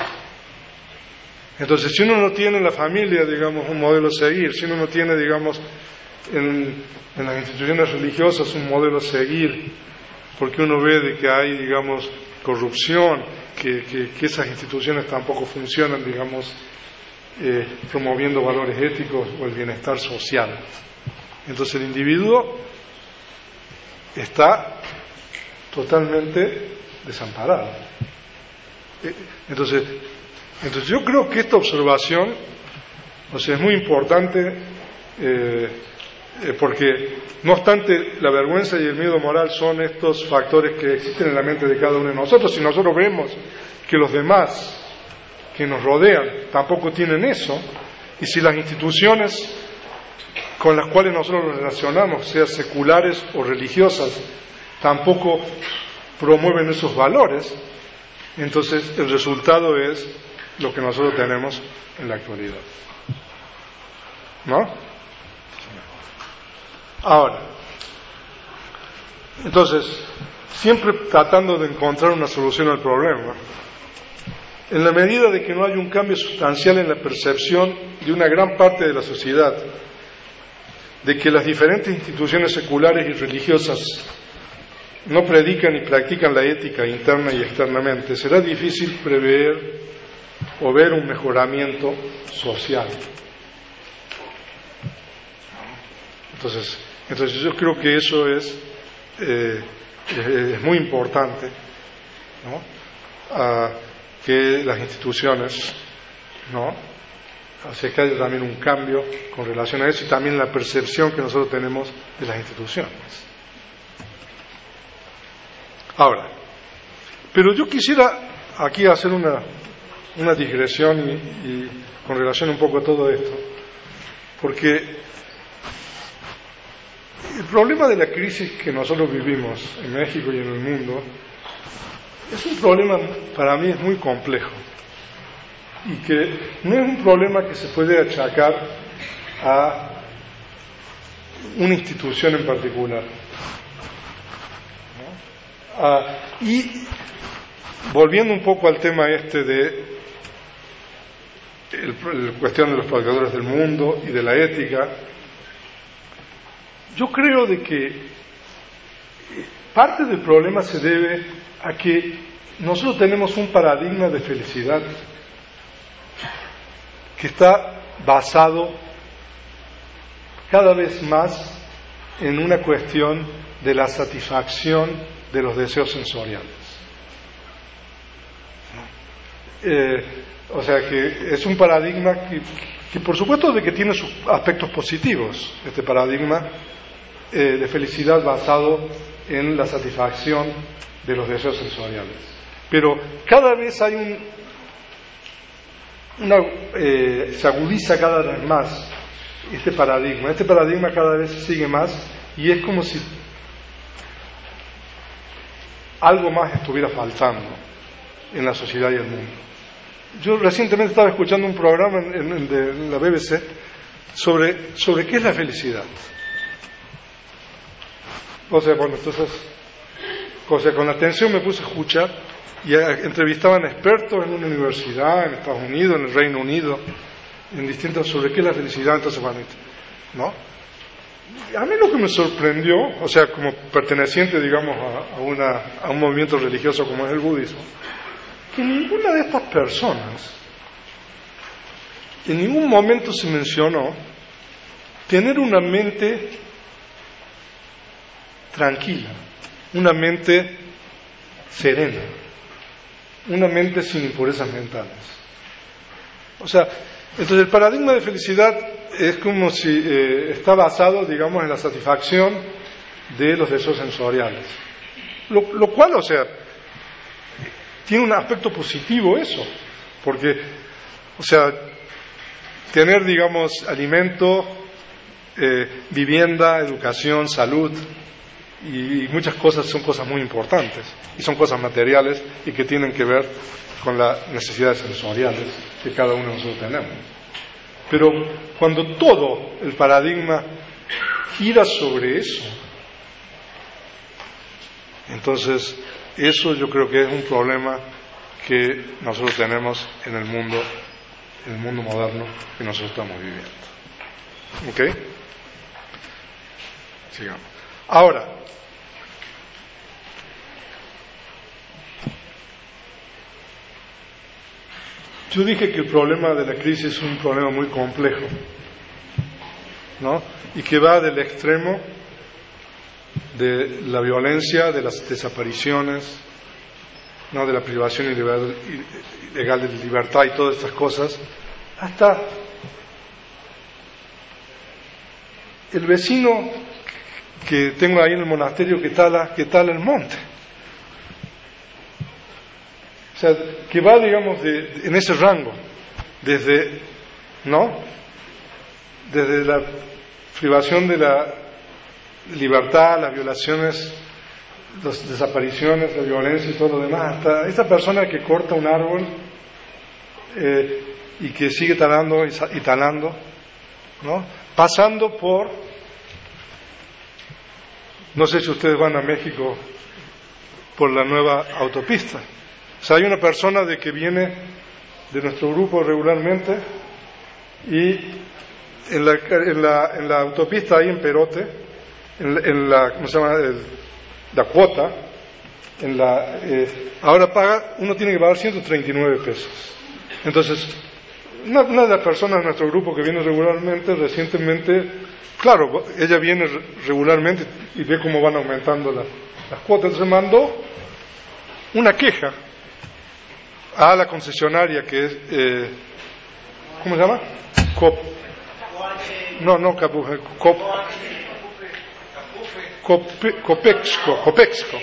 Entonces, si uno no tiene en la familia, digamos, un modelo a seguir, si uno no tiene, digamos, en, en las instituciones religiosas un modelo a seguir, porque uno ve de que hay, digamos, corrupción, que, que, que esas instituciones tampoco funcionan, digamos, eh, promoviendo valores éticos o el bienestar social. Entonces el individuo está totalmente desamparado. Entonces, entonces yo creo que esta observación es muy importante eh, eh, porque no obstante la vergüenza y el miedo moral son estos factores que existen en la mente de cada uno de nosotros, si nosotros vemos que los demás que nos rodean tampoco tienen eso, y si las instituciones con las cuales nosotros nos relacionamos, sean seculares o religiosas, tampoco promueven esos valores, entonces el resultado es lo que nosotros tenemos en la actualidad. ¿No? Ahora, entonces, siempre tratando de encontrar una solución al problema, en la medida de que no hay un cambio sustancial en la percepción de una gran parte de la sociedad, de que las diferentes instituciones seculares y religiosas no predican y practican la ética interna y externamente, será difícil prever o ver un mejoramiento social. Entonces, entonces yo creo que eso es, eh, es muy importante, ¿no? Ah, que las instituciones, ¿no? Así que haya también un cambio con relación a eso y también la percepción que nosotros tenemos de las instituciones. Ahora, pero yo quisiera aquí hacer una, una digresión y, y con relación un poco a todo esto, porque el problema de la crisis que nosotros vivimos en México y en el mundo es un problema, para mí, es muy complejo y que no es un problema que se puede achacar a una institución en particular. Ah, y volviendo un poco al tema este de la cuestión de los predicadores del mundo y de la ética, yo creo de que parte del problema se debe a que nosotros tenemos un paradigma de felicidad que está basado cada vez más en una cuestión de la satisfacción de los deseos sensoriales. Eh, o sea que es un paradigma que, por supuesto de que tiene sus aspectos positivos, este paradigma eh, de felicidad basado en la satisfacción de los deseos sensoriales. Pero cada vez hay un, eh, se agudiza cada vez más este paradigma. Este paradigma cada vez sigue más y es como si algo más estuviera faltando en la sociedad y el mundo. Yo recientemente estaba escuchando un programa en, la BBC sobre, sobre qué es la felicidad. O sea, bueno, entonces, o sea, con atención me puse a escuchar y entrevistaban expertos en una universidad, en Estados Unidos, en el Reino Unido, en distintas sobre qué es la felicidad, entonces, ¿no? A mí lo que me sorprendió, o sea, como perteneciente, digamos, a un movimiento religioso como es el budismo, que ninguna de estas personas, en ningún momento se mencionó tener una mente tranquila, una mente serena, una mente sin impurezas mentales. O sea, entonces el paradigma de felicidad es como si eh, está basado, digamos, en la satisfacción de los deseos sensoriales. Lo, cual, o sea, tiene un aspecto positivo eso, porque, o sea, tener, digamos, alimento, eh, vivienda, educación, salud y muchas cosas son cosas muy importantes y son cosas materiales y que tienen que ver con las necesidades sensoriales que cada uno de nosotros tenemos. Pero cuando todo el paradigma gira sobre eso, entonces eso yo creo que es un problema que nosotros tenemos en el mundo, en el mundo moderno que nosotros estamos viviendo. ¿Ok? Sigamos. Ahora, Yo dije que el problema de la crisis es un problema muy complejo, ¿no? Y que va del extremo de la violencia, de las desapariciones, ¿no? de la privación ilegal de libertad y todas estas cosas, hasta el vecino que tengo ahí en el monasterio que tala, que tala el monte. O sea, que va, digamos, en ese rango, desde, ¿no? Desde la privación de la libertad, las violaciones, las desapariciones, la violencia y todo lo demás, hasta esa persona que corta un árbol eh, y que sigue talando y, talando, ¿no? Pasando por, no sé si ustedes van a México por la nueva autopista, hay una persona de que viene de nuestro grupo regularmente y en la, en la, autopista ahí en Perote, en, la, ¿cómo se llama? la cuota, en la, eh, ahora paga, uno tiene que pagar 139 pesos. Entonces, una, de las personas de nuestro grupo que viene regularmente, recientemente, claro, ella viene regularmente y ve cómo van aumentando las cuotas, entonces mandó una queja a la concesionaria que es, eh, ¿cómo se llama? Cop. No, no Capuje, Cop. Copexco, Copexco.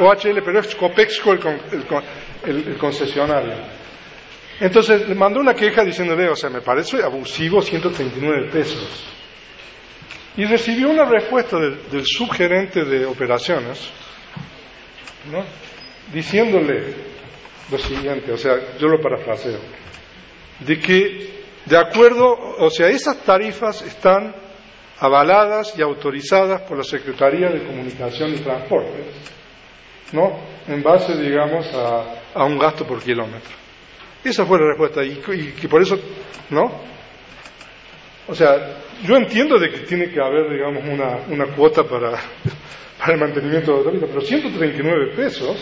OHL, pero es Copexco el, el, concesionario. Entonces le mandó una queja diciéndole, o sea, me parece abusivo 139 pesos. Y recibió una respuesta del, del subgerente de operaciones, ¿no? diciéndole lo siguiente, o sea, yo lo parafraseo, de que de acuerdo, o sea, esas tarifas están avaladas y autorizadas por la Secretaría de Comunicación y Transportes, ¿no? En base, digamos, a, un gasto por kilómetro. Esa fue la respuesta, y, y, y por eso, ¿no? O sea, yo entiendo de que tiene que haber, digamos, una, una cuota para, para el mantenimiento de la autopista, pero 139 pesos,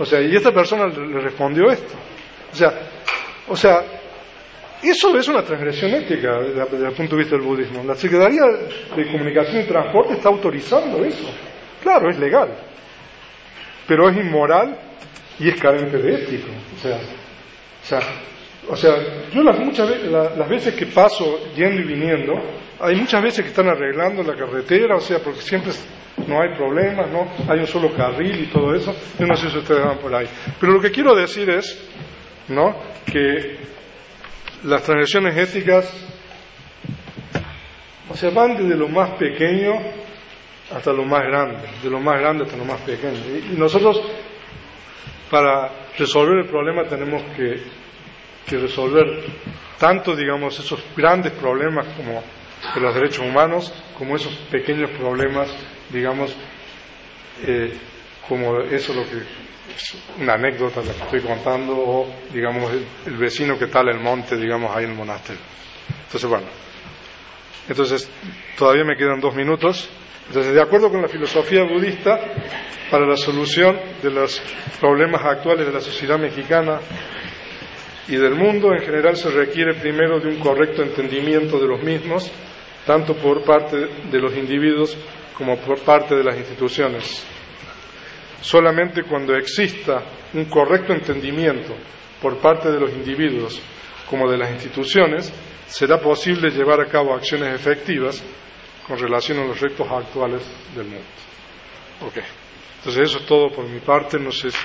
o sea, y esta persona le respondió esto. O sea, o sea, eso es una transgresión ética desde, desde, el punto de vista del budismo. La Secretaría de Comunicación y Transporte está autorizando eso. Claro, es legal, pero es inmoral y es carente de ético. O sea, o sea, o sea yo las, muchas veces, la, las veces que paso yendo y viniendo, hay muchas veces que están arreglando la carretera, o sea, porque siempre no hay problemas, ¿no? Hay un solo carril y todo eso. Yo no sé si ustedes van por ahí. Pero lo que quiero decir es, ¿no? Que las transgresiones éticas, o sea, van desde lo más pequeño hasta lo más grande, de lo más grande hasta lo más pequeño. Y nosotros, para resolver el problema, tenemos que, que resolver tanto, digamos, esos grandes problemas como de los derechos humanos, como esos pequeños problemas, digamos, eh, como eso lo que es una anécdota la que estoy contando, o digamos el, el, vecino que tala el monte, digamos, ahí en el monasterio. Entonces, bueno, entonces todavía me quedan dos minutos. Entonces, de acuerdo con la filosofía budista, para la solución de los problemas actuales de la sociedad mexicana y del mundo en general se requiere primero de un correcto entendimiento de los mismos, tanto por parte de los individuos como por parte de las instituciones. Solamente cuando exista un correcto entendimiento por parte de los individuos como de las instituciones, será posible llevar a cabo acciones efectivas con relación a los retos actuales del mundo. Ok. Entonces eso es todo por mi parte. No sé si...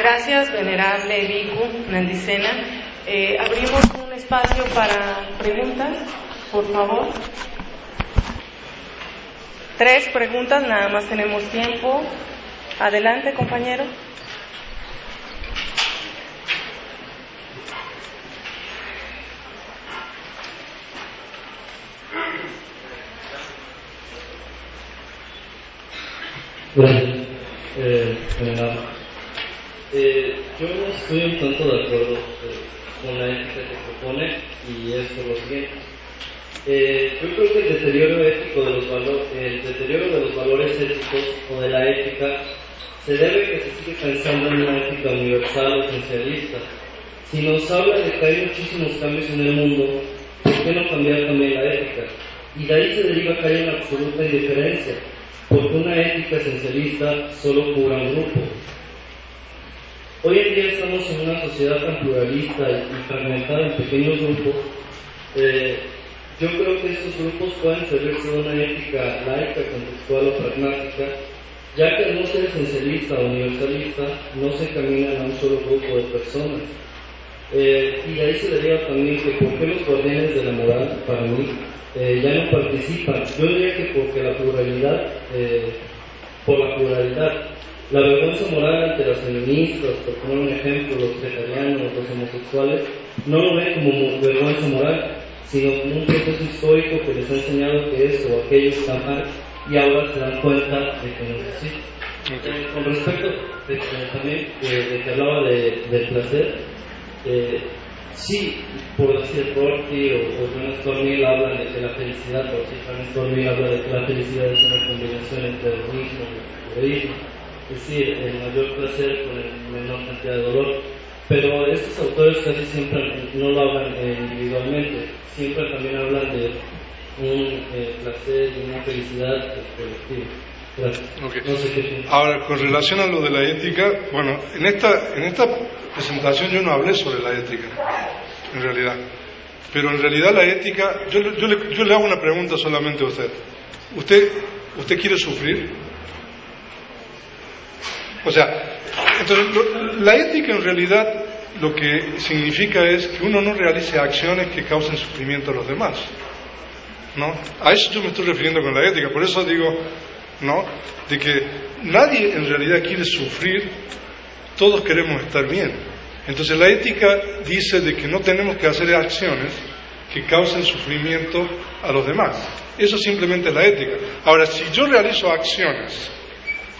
Gracias, venerable Vicu Nandicena. Eh, abrimos un espacio para preguntas, por favor. Tres preguntas, nada más tenemos tiempo. Adelante, compañero. Bueno, eh, eh, yo no estoy un tanto de acuerdo eh, con la ética que propone y es por lo siguiente. Yo creo que el deterioro ético de los valores, el deterioro de los valores éticos o de la ética se debe a que se sigue pensando en una ética universal o esencialista. Si nos habla de que hay muchísimos cambios en el mundo, ¿por qué no cambiar también la ética? Y de ahí se deriva que hay una absoluta indiferencia, porque una ética esencialista solo cubra un grupo. Hoy en día estamos en una sociedad tan pluralista y fragmentada en pequeños grupos. Eh, yo creo que estos grupos pueden servirse de una ética laica, contextual o pragmática, ya que no ser esencialista o universalista, no se caminan a un solo grupo de personas. Eh, y ahí se deriva también que por qué los guardianes de la moral, para mí, eh, ya no participan. Yo diría que porque la pluralidad, por la pluralidad, la vergüenza moral ante las feministas, por poner un ejemplo, los vegetarianos, los homosexuales, no lo ven como vergüenza moral, sino como un proceso histórico que les ha enseñado que esto o aquello está mal y ahora se dan cuenta de que no es así. Eh, con respecto de, de, también de, de, que hablaba de, del placer, eh, sí, por decir Rorty o, o Jonas Cormier hablan de que la felicidad, por decir Jonas Cormier habla de que la felicidad es una combinación entre hedonismo y egoísmo, decir, el mayor placer con la menor cantidad de dolor. Pero estos autores casi siempre no lo hablan eh, individualmente, siempre también hablan de un eh, placer y una felicidad colectiva. Okay. No sé Ahora, con relación a lo de la ética, bueno, en esta, en esta presentación yo no hablé sobre la ética, en realidad. Pero en realidad la ética, yo, yo, le, yo le hago una pregunta solamente a usted. ¿Usted, usted quiere sufrir? O sea, entonces, la ética en realidad lo que significa es que uno no realice acciones que causen sufrimiento a los demás. ¿No? A eso yo me estoy refiriendo con la ética, por eso digo, ¿no? De que nadie en realidad quiere sufrir, todos queremos estar bien. Entonces la ética dice de que no tenemos que hacer acciones que causen sufrimiento a los demás. Eso simplemente es la ética. Ahora, si yo realizo acciones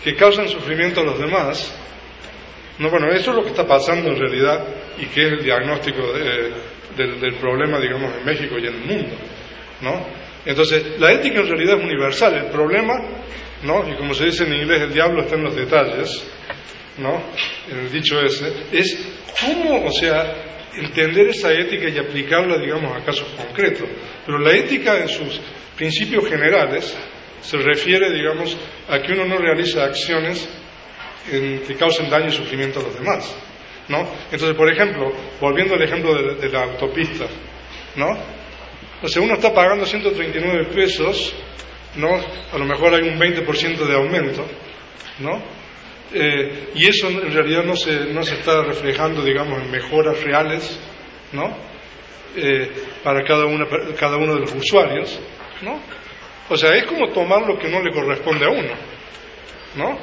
que causan sufrimiento a los demás, no, bueno, eso es lo que está pasando en realidad y que es el diagnóstico del, problema, digamos, en México y en el mundo, ¿no? Entonces, la ética en realidad es universal. El problema, ¿no? Y como se dice en inglés, el diablo está en los detalles, ¿no? El dicho ese, es cómo, o sea, entender esa ética y aplicarla, digamos, a casos concretos. Pero la ética en sus principios generales se refiere, digamos, a que uno no realiza acciones que causen daño y sufrimiento a los demás. ¿no? Entonces, por ejemplo, volviendo al ejemplo de, la autopista, ¿no? Entonces, uno está pagando 139 pesos, ¿no? A lo mejor hay un 20% de aumento, ¿no? Eh, y eso en realidad no se, no se está reflejando, digamos, en mejoras reales, ¿no? Eh, para cada, una, cada uno de los usuarios, ¿no? O sea, es como tomar lo que no le corresponde a uno, ¿no?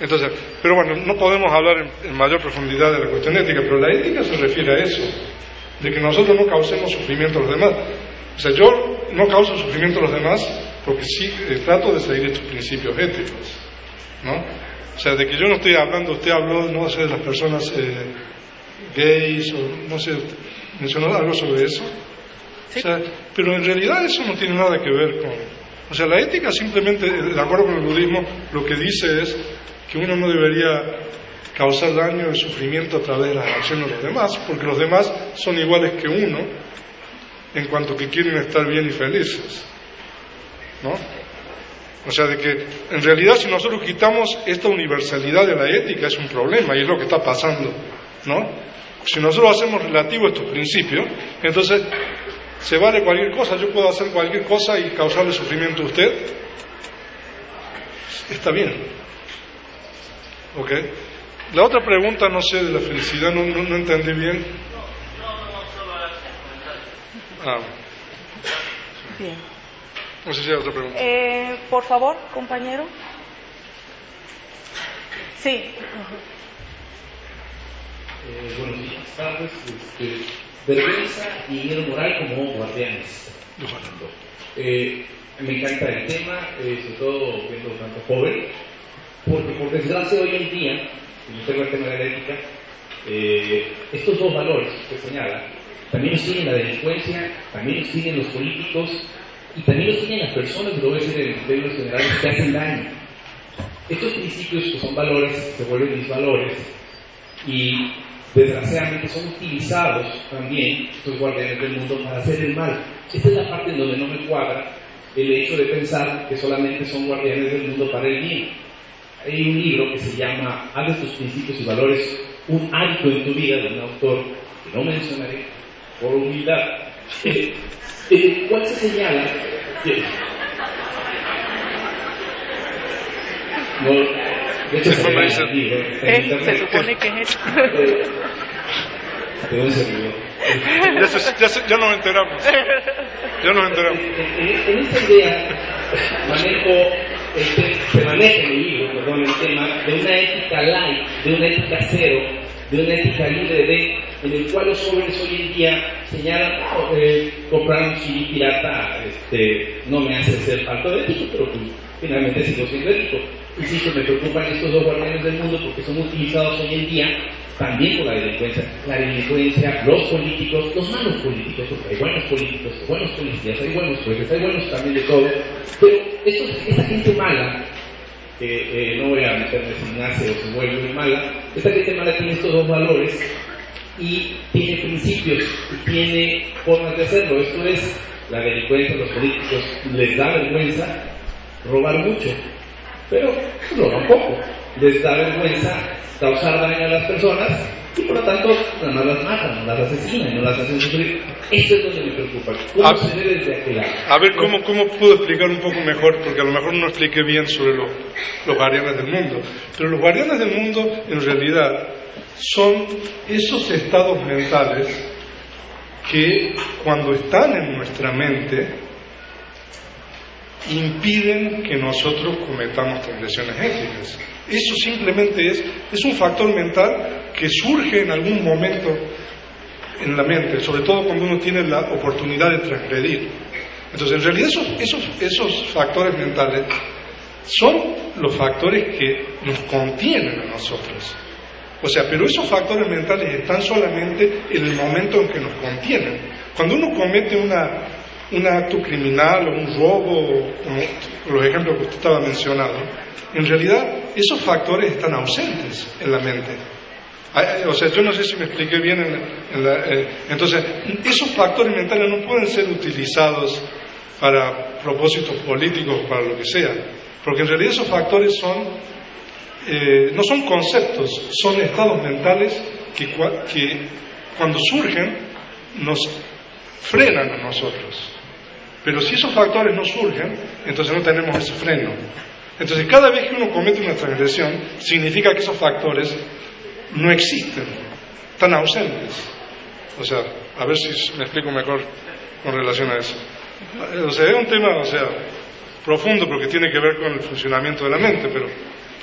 Entonces, pero bueno, no podemos hablar en, mayor profundidad de la cuestión ética, pero la ética se refiere a eso, de que nosotros no causemos sufrimiento a los demás. O sea, yo no causo sufrimiento a los demás porque sí eh, trato de seguir estos principios éticos, ¿no? O sea, de que yo no estoy hablando, usted habló, no sé, de las personas eh, gays o no sé, mencionó algo sobre eso. O sea, pero en realidad eso no tiene nada que ver con... O sea, la ética simplemente, de acuerdo con el budismo, lo que dice es que uno no debería causar daño y sufrimiento a través de las acciones de los demás, porque los demás son iguales que uno en cuanto que quieren estar bien y felices. ¿No? O sea, de que en realidad si nosotros quitamos esta universalidad de la ética es un problema y es lo que está pasando, ¿no? Si nosotros hacemos relativo estos principios, entonces se vale cualquier cosa, yo puedo hacer cualquier cosa y causarle sufrimiento a usted, está bien. ¿Ok? La otra pregunta, no sé, de la felicidad, no, no, entendí bien. Ah. Bien. No sé si hay otra pregunta. Eh, por favor, compañero. Sí. Eh, buenos tardes. Este, vergüenza y miedo moral como guardianes. Eh, me encanta el tema, eh, sobre todo viendo tanto joven porque por desgracia hoy en día, tengo el tema de la ética, eh, estos dos valores que señala, también los tienen la delincuencia, también los tienen los políticos y también los tienen las personas, lo voy a decir en términos generales, que hacen daño. Estos principios que son valores se vuelven mis valores y desgraciadamente son utilizados también estos guardianes del mundo para hacer el mal. Esta es la parte en donde no me cuadra el hecho de pensar que solamente son guardianes del mundo para el bien. Hay un libro que se llama Haz tus principios y valores un hábito en tu vida de un autor que no mencionaré por humildad, eh, el cual se señala no, se, supone que es eh, ¿De dónde se ya, ya, ya, nos enteramos. Ya nos enteramos. En, en, en esta idea manejo este, se maneja en el libro, perdón, el tema de una ética light, de una ética cero, de una ética libre de, en el cual los jóvenes hoy en día señalan, eh, comprar un CD pirata este, no me hace ser falta de ético, pero pues, finalmente sigo siendo ético. Insisto, me preocupan estos dos guardianes del mundo porque son utilizados hoy en día también por la delincuencia. La delincuencia, los políticos, los malos políticos, porque hay buenos políticos, hay buenos policías, hay buenos jueces, hay buenos también de todo. Pero esta gente mala, que eh, no voy a meterme si nace o se vuelve mala, esta gente mala tiene estos dos valores y tiene principios y tiene formas de hacerlo. Esto es, la delincuencia, los políticos les da vergüenza robar mucho, pero roban poco. Les da vergüenza causar daño a las personas y por lo tanto nada más las matan, no las asesinan, no las hacen sufrir. Eso es lo que me preocupa. ¿Cómo Ah. se ve desde aquel lado? A ver, ¿cómo, ¿cómo puedo explicar un poco mejor? Porque a lo mejor no expliqué bien sobre los, los guardianes del mundo. Pero los guardianes del mundo, en realidad, son esos estados mentales que cuando están en nuestra mente impiden que nosotros cometamos transgresiones éticas. Eso simplemente es, es un factor mental que surge en algún momento en la mente, sobre todo cuando uno tiene la oportunidad de transgredir. Entonces, en realidad esos, esos, esos factores mentales son los factores que nos contienen a nosotros. O sea, pero esos factores mentales están solamente en el momento en que nos contienen. Cuando uno comete una, un acto criminal o un robo, los ejemplos que usted estaba mencionando, en realidad esos factores están ausentes en la mente. O sea, yo no sé si me expliqué bien. Eh, entonces, esos factores mentales no pueden ser utilizados para propósitos políticos, para lo que sea, porque en realidad esos factores son, eh, no son conceptos, son estados mentales que cuando surgen nos frenan a nosotros. Pero si esos factores no surgen, entonces no tenemos ese freno. Entonces, cada vez que uno comete una transgresión, significa que esos factores no existen, están ausentes. O sea, a ver si me explico mejor con relación a eso. O sea, es un tema, o sea, profundo porque tiene que ver con el funcionamiento de la mente, pero,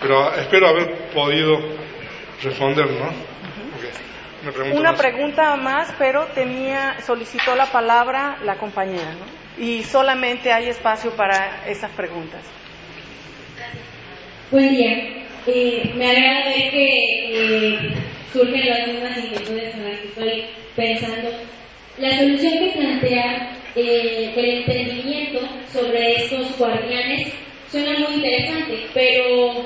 pero espero haber podido responder, ¿no? Ok. Me pregunto Una más. pregunta más, pero tenía, solicitó la palabra la compañera, ¿no? Y solamente hay espacio para esas preguntas. Buen día. Eh, me agrada ver que eh, surgen las mismas inquietudes en las que estoy pensando. La solución que plantea eh, el entendimiento sobre estos guardianes suena muy interesante, pero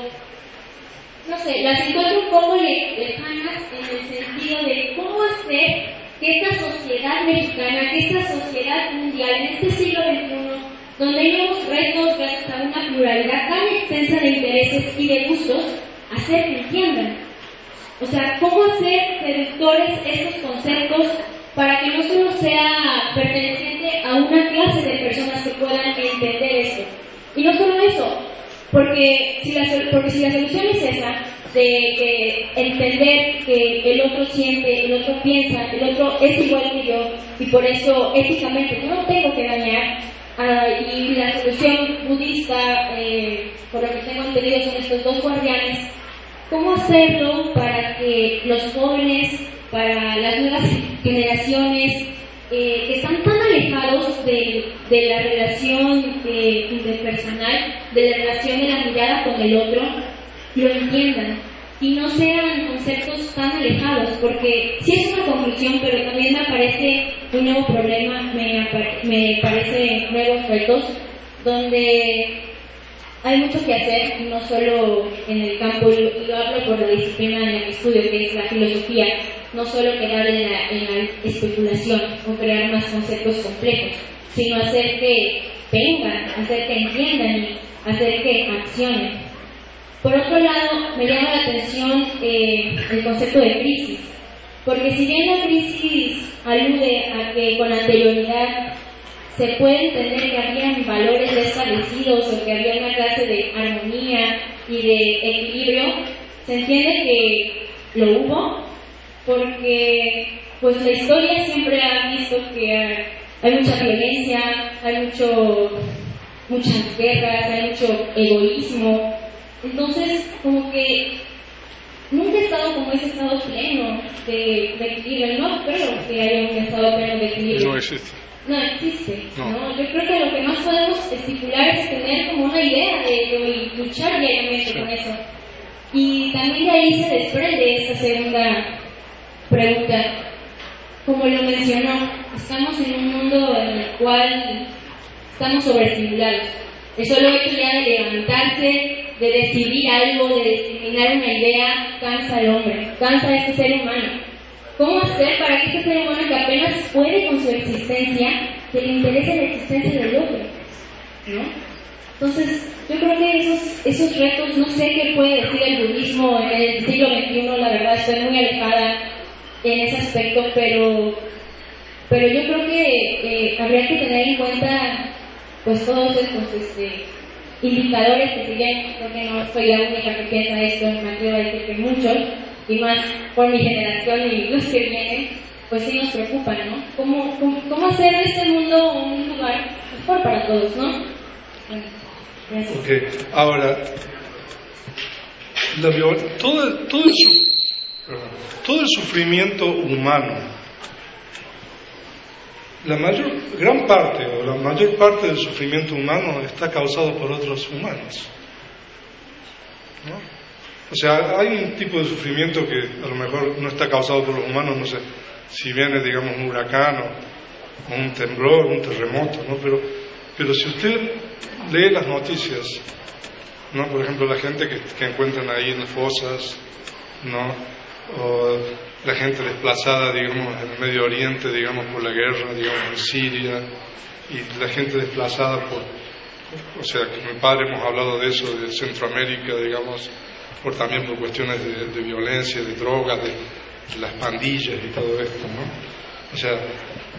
no sé, las encuentro un lejanas en el sentido de cómo hacer que esta sociedad mexicana, que esta sociedad mundial en este siglo XXI, donde nuevos retos gracias a una pluralidad tan extensa de intereses y de gustos, hacer que entiendan. O sea, cómo hacer seductores estos conceptos para que no solo sea perteneciente a una clase de personas que puedan entender esto. Y no solo eso, porque si la, porque si la solución es esa, de que entender que el otro siente, el otro piensa, el otro es igual que yo, y por eso éticamente no tengo que dañar, ah, y la solución budista, eh, por lo que tengo entendido, son estos dos guardianes, ¿cómo hacerlo para que los jóvenes, para las nuevas generaciones, eh, que están tan alejados de, de la relación eh, interpersonal, de la relación de la mirada con el otro, lo entiendan. Y no sean conceptos tan alejados, porque sí es una conclusión, pero también me aparece un nuevo problema, me, me parece nuevos retos, donde hay mucho que hacer, no solo en el campo, y lo, hablo por la disciplina en el estudio, que es la filosofía, no solo quedar en la, especulación o crear más conceptos complejos, sino hacer que vengan, hacer que entiendan y hacer que accionen. Por otro lado, me llama la atención eh, el concepto de crisis, porque si bien la crisis alude a que con anterioridad se puede entender que habían valores ya establecidos o que había una clase de armonía y de equilibrio, se entiende que lo hubo porque pues la historia siempre ha visto que hay, mucha violencia, hay mucho, muchas guerras, hay mucho egoísmo. Entonces, como que nunca he estado como ese estado pleno de, de equilibrio. No creo que haya un estado pleno de equilibrio. No existe. No existe. No. ¿no? Yo creo que lo que más podemos estipular es tener como una idea de ello y luchar diariamente Sí. con eso. Y también de ahí se desprende esta segunda pregunta. Como lo mencionó, estamos en un mundo en el cual estamos sobreestimulados. El solo hecho ya de levantarse, de decidir algo, de discriminar una idea, cansa al hombre, cansa a este ser humano. ¿Cómo hacer para que este ser humano que apenas puede con su existencia, que le interese la existencia del otro? Entonces, yo creo que esos, esos retos, no sé qué puede decir el budismo en el siglo XXI, la verdad estoy muy alejada en ese aspecto, pero, pero yo creo que eh, habría que tener en cuenta pues todos estos este, indicadores que si bien creo que no soy la única que piensa esto, me atrevo a decir que muchos, y más por mi generación y los que vienen, pues sí nos preocupan, ¿no? ¿Cómo, cómo, hacer de este mundo un lugar mejor para todos, ¿no? gracias. Ok, ahora, la, todo, todo, el, todo el sufrimiento humano la mayor, gran parte o la mayor parte del sufrimiento humano está causado por otros humanos. O sea, hay un tipo de sufrimiento que a lo mejor no está causado por los humanos, no sé, si viene, digamos, un huracán o, un temblor, un terremoto, ¿no? Pero, pero si usted lee las noticias, ¿no? Por ejemplo, la gente que, que encuentran ahí en las fosas, ¿no? O la gente desplazada, digamos, en el Medio Oriente, digamos, por la guerra, digamos, en Siria, y la gente desplazada por, o sea, con mi padre hemos hablado de eso, de Centroamérica, digamos, por, también por cuestiones de, violencia, de drogas, de, las pandillas y todo esto, ¿no? O sea,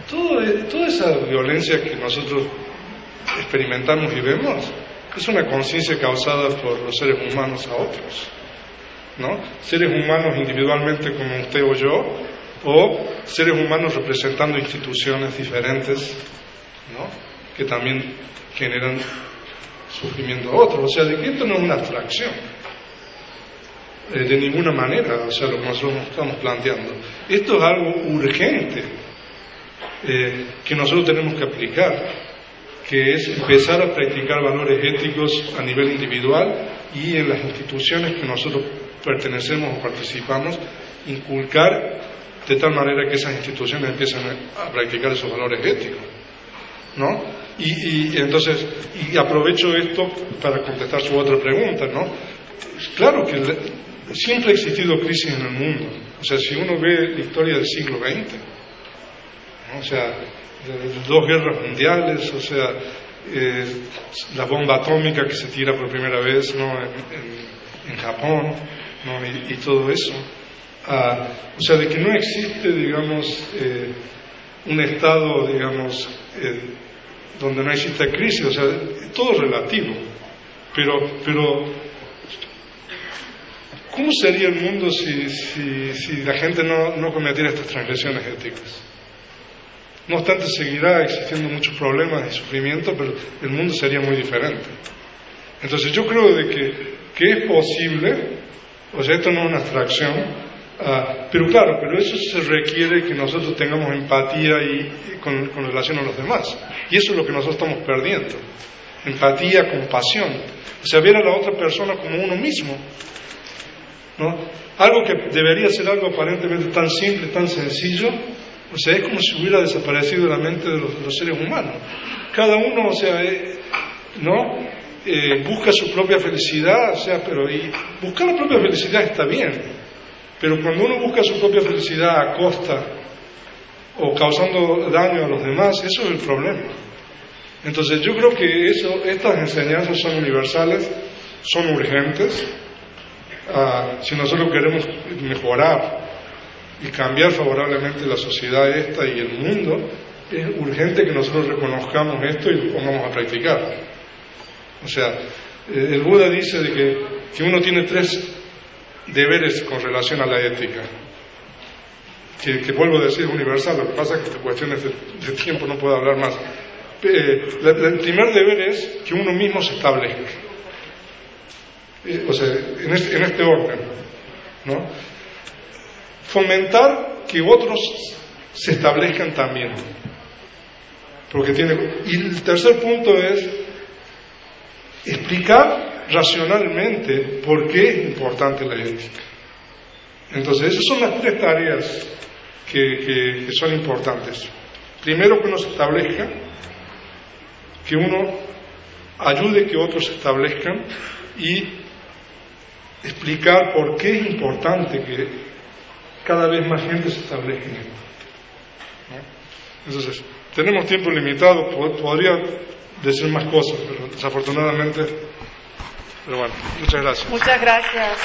todo, toda esa violencia que nosotros experimentamos y vemos es una conciencia causada por los seres humanos a otros. ¿No? Seres humanos individualmente como usted o yo, o seres humanos representando instituciones diferentes, ¿no? Que también generan sufrimiento a otros. O sea, de que esto no es una abstracción. Eh, de ninguna manera, o sea, lo que nosotros estamos planteando. Esto es algo urgente eh, que nosotros tenemos que aplicar, que es empezar a practicar valores éticos a nivel individual y en las instituciones que nosotros pertenecemos o participamos, inculcar de tal manera que esas instituciones empiecen a practicar esos valores éticos. ¿No? Y, entonces, y aprovecho esto para contestar su otra pregunta, ¿no? Claro que siempre ha existido crisis en el mundo. O sea, si uno ve la historia del siglo XX, o sea, dos guerras mundiales, o sea, eh, la bomba atómica que se tira por primera vez ¿no? en Japón, y, todo eso. Ah, o sea, de que no existe, digamos, eh, un estado, digamos, eh, donde no exista crisis, o sea, todo relativo. Pero, pero ¿cómo sería el mundo si, si, si la gente no, no cometiera estas transgresiones éticas? No obstante, seguirá existiendo muchos problemas y sufrimiento, pero el mundo sería muy diferente. Entonces yo creo de que, que es posible o sea, esto no es una abstracción, ah, pero claro, pero eso se requiere que nosotros tengamos empatía y, con, relación a los demás. Y eso es lo que nosotros estamos perdiendo. Empatía, compasión. O sea, ver a la otra persona como uno mismo. ¿no? Algo que debería ser algo aparentemente tan simple, tan sencillo, o sea, es como si hubiera desaparecido de la mente de los, seres humanos. Cada uno, o sea, eh, ¿no? Eh, busca su propia felicidad, o sea, pero y buscar la propia felicidad está bien, pero cuando uno busca su propia felicidad a costa o causando daño a los demás, eso es el problema. Entonces yo creo que eso, estas enseñanzas son universales, son urgentes. Ah, si nosotros queremos mejorar y cambiar favorablemente la sociedad esta y el mundo, es urgente que nosotros reconozcamos esto y lo pongamos a practicar. O sea, eh, el Buda dice de que, uno tiene tres deberes con relación a la ética, que, vuelvo a decir es universal, lo que pasa es que por cuestiones de, tiempo no puedo hablar más. Eh, el primer deber es que uno mismo se establezca, eh, o sea, en este, en este orden, ¿no? Fomentar que otros se establezcan también. Porque tiene, y el tercer punto es explicar racionalmente por qué es importante la ética. Entonces, esas son las tres tareas que, son importantes. Primero, que uno se establezca, que uno ayude que otros se establezcan y explicar por qué es importante que cada vez más gente se establezca en esto. Entonces, tenemos tiempo limitado, podría decir más cosas, pero desafortunadamente, pero bueno, muchas gracias. Muchas gracias.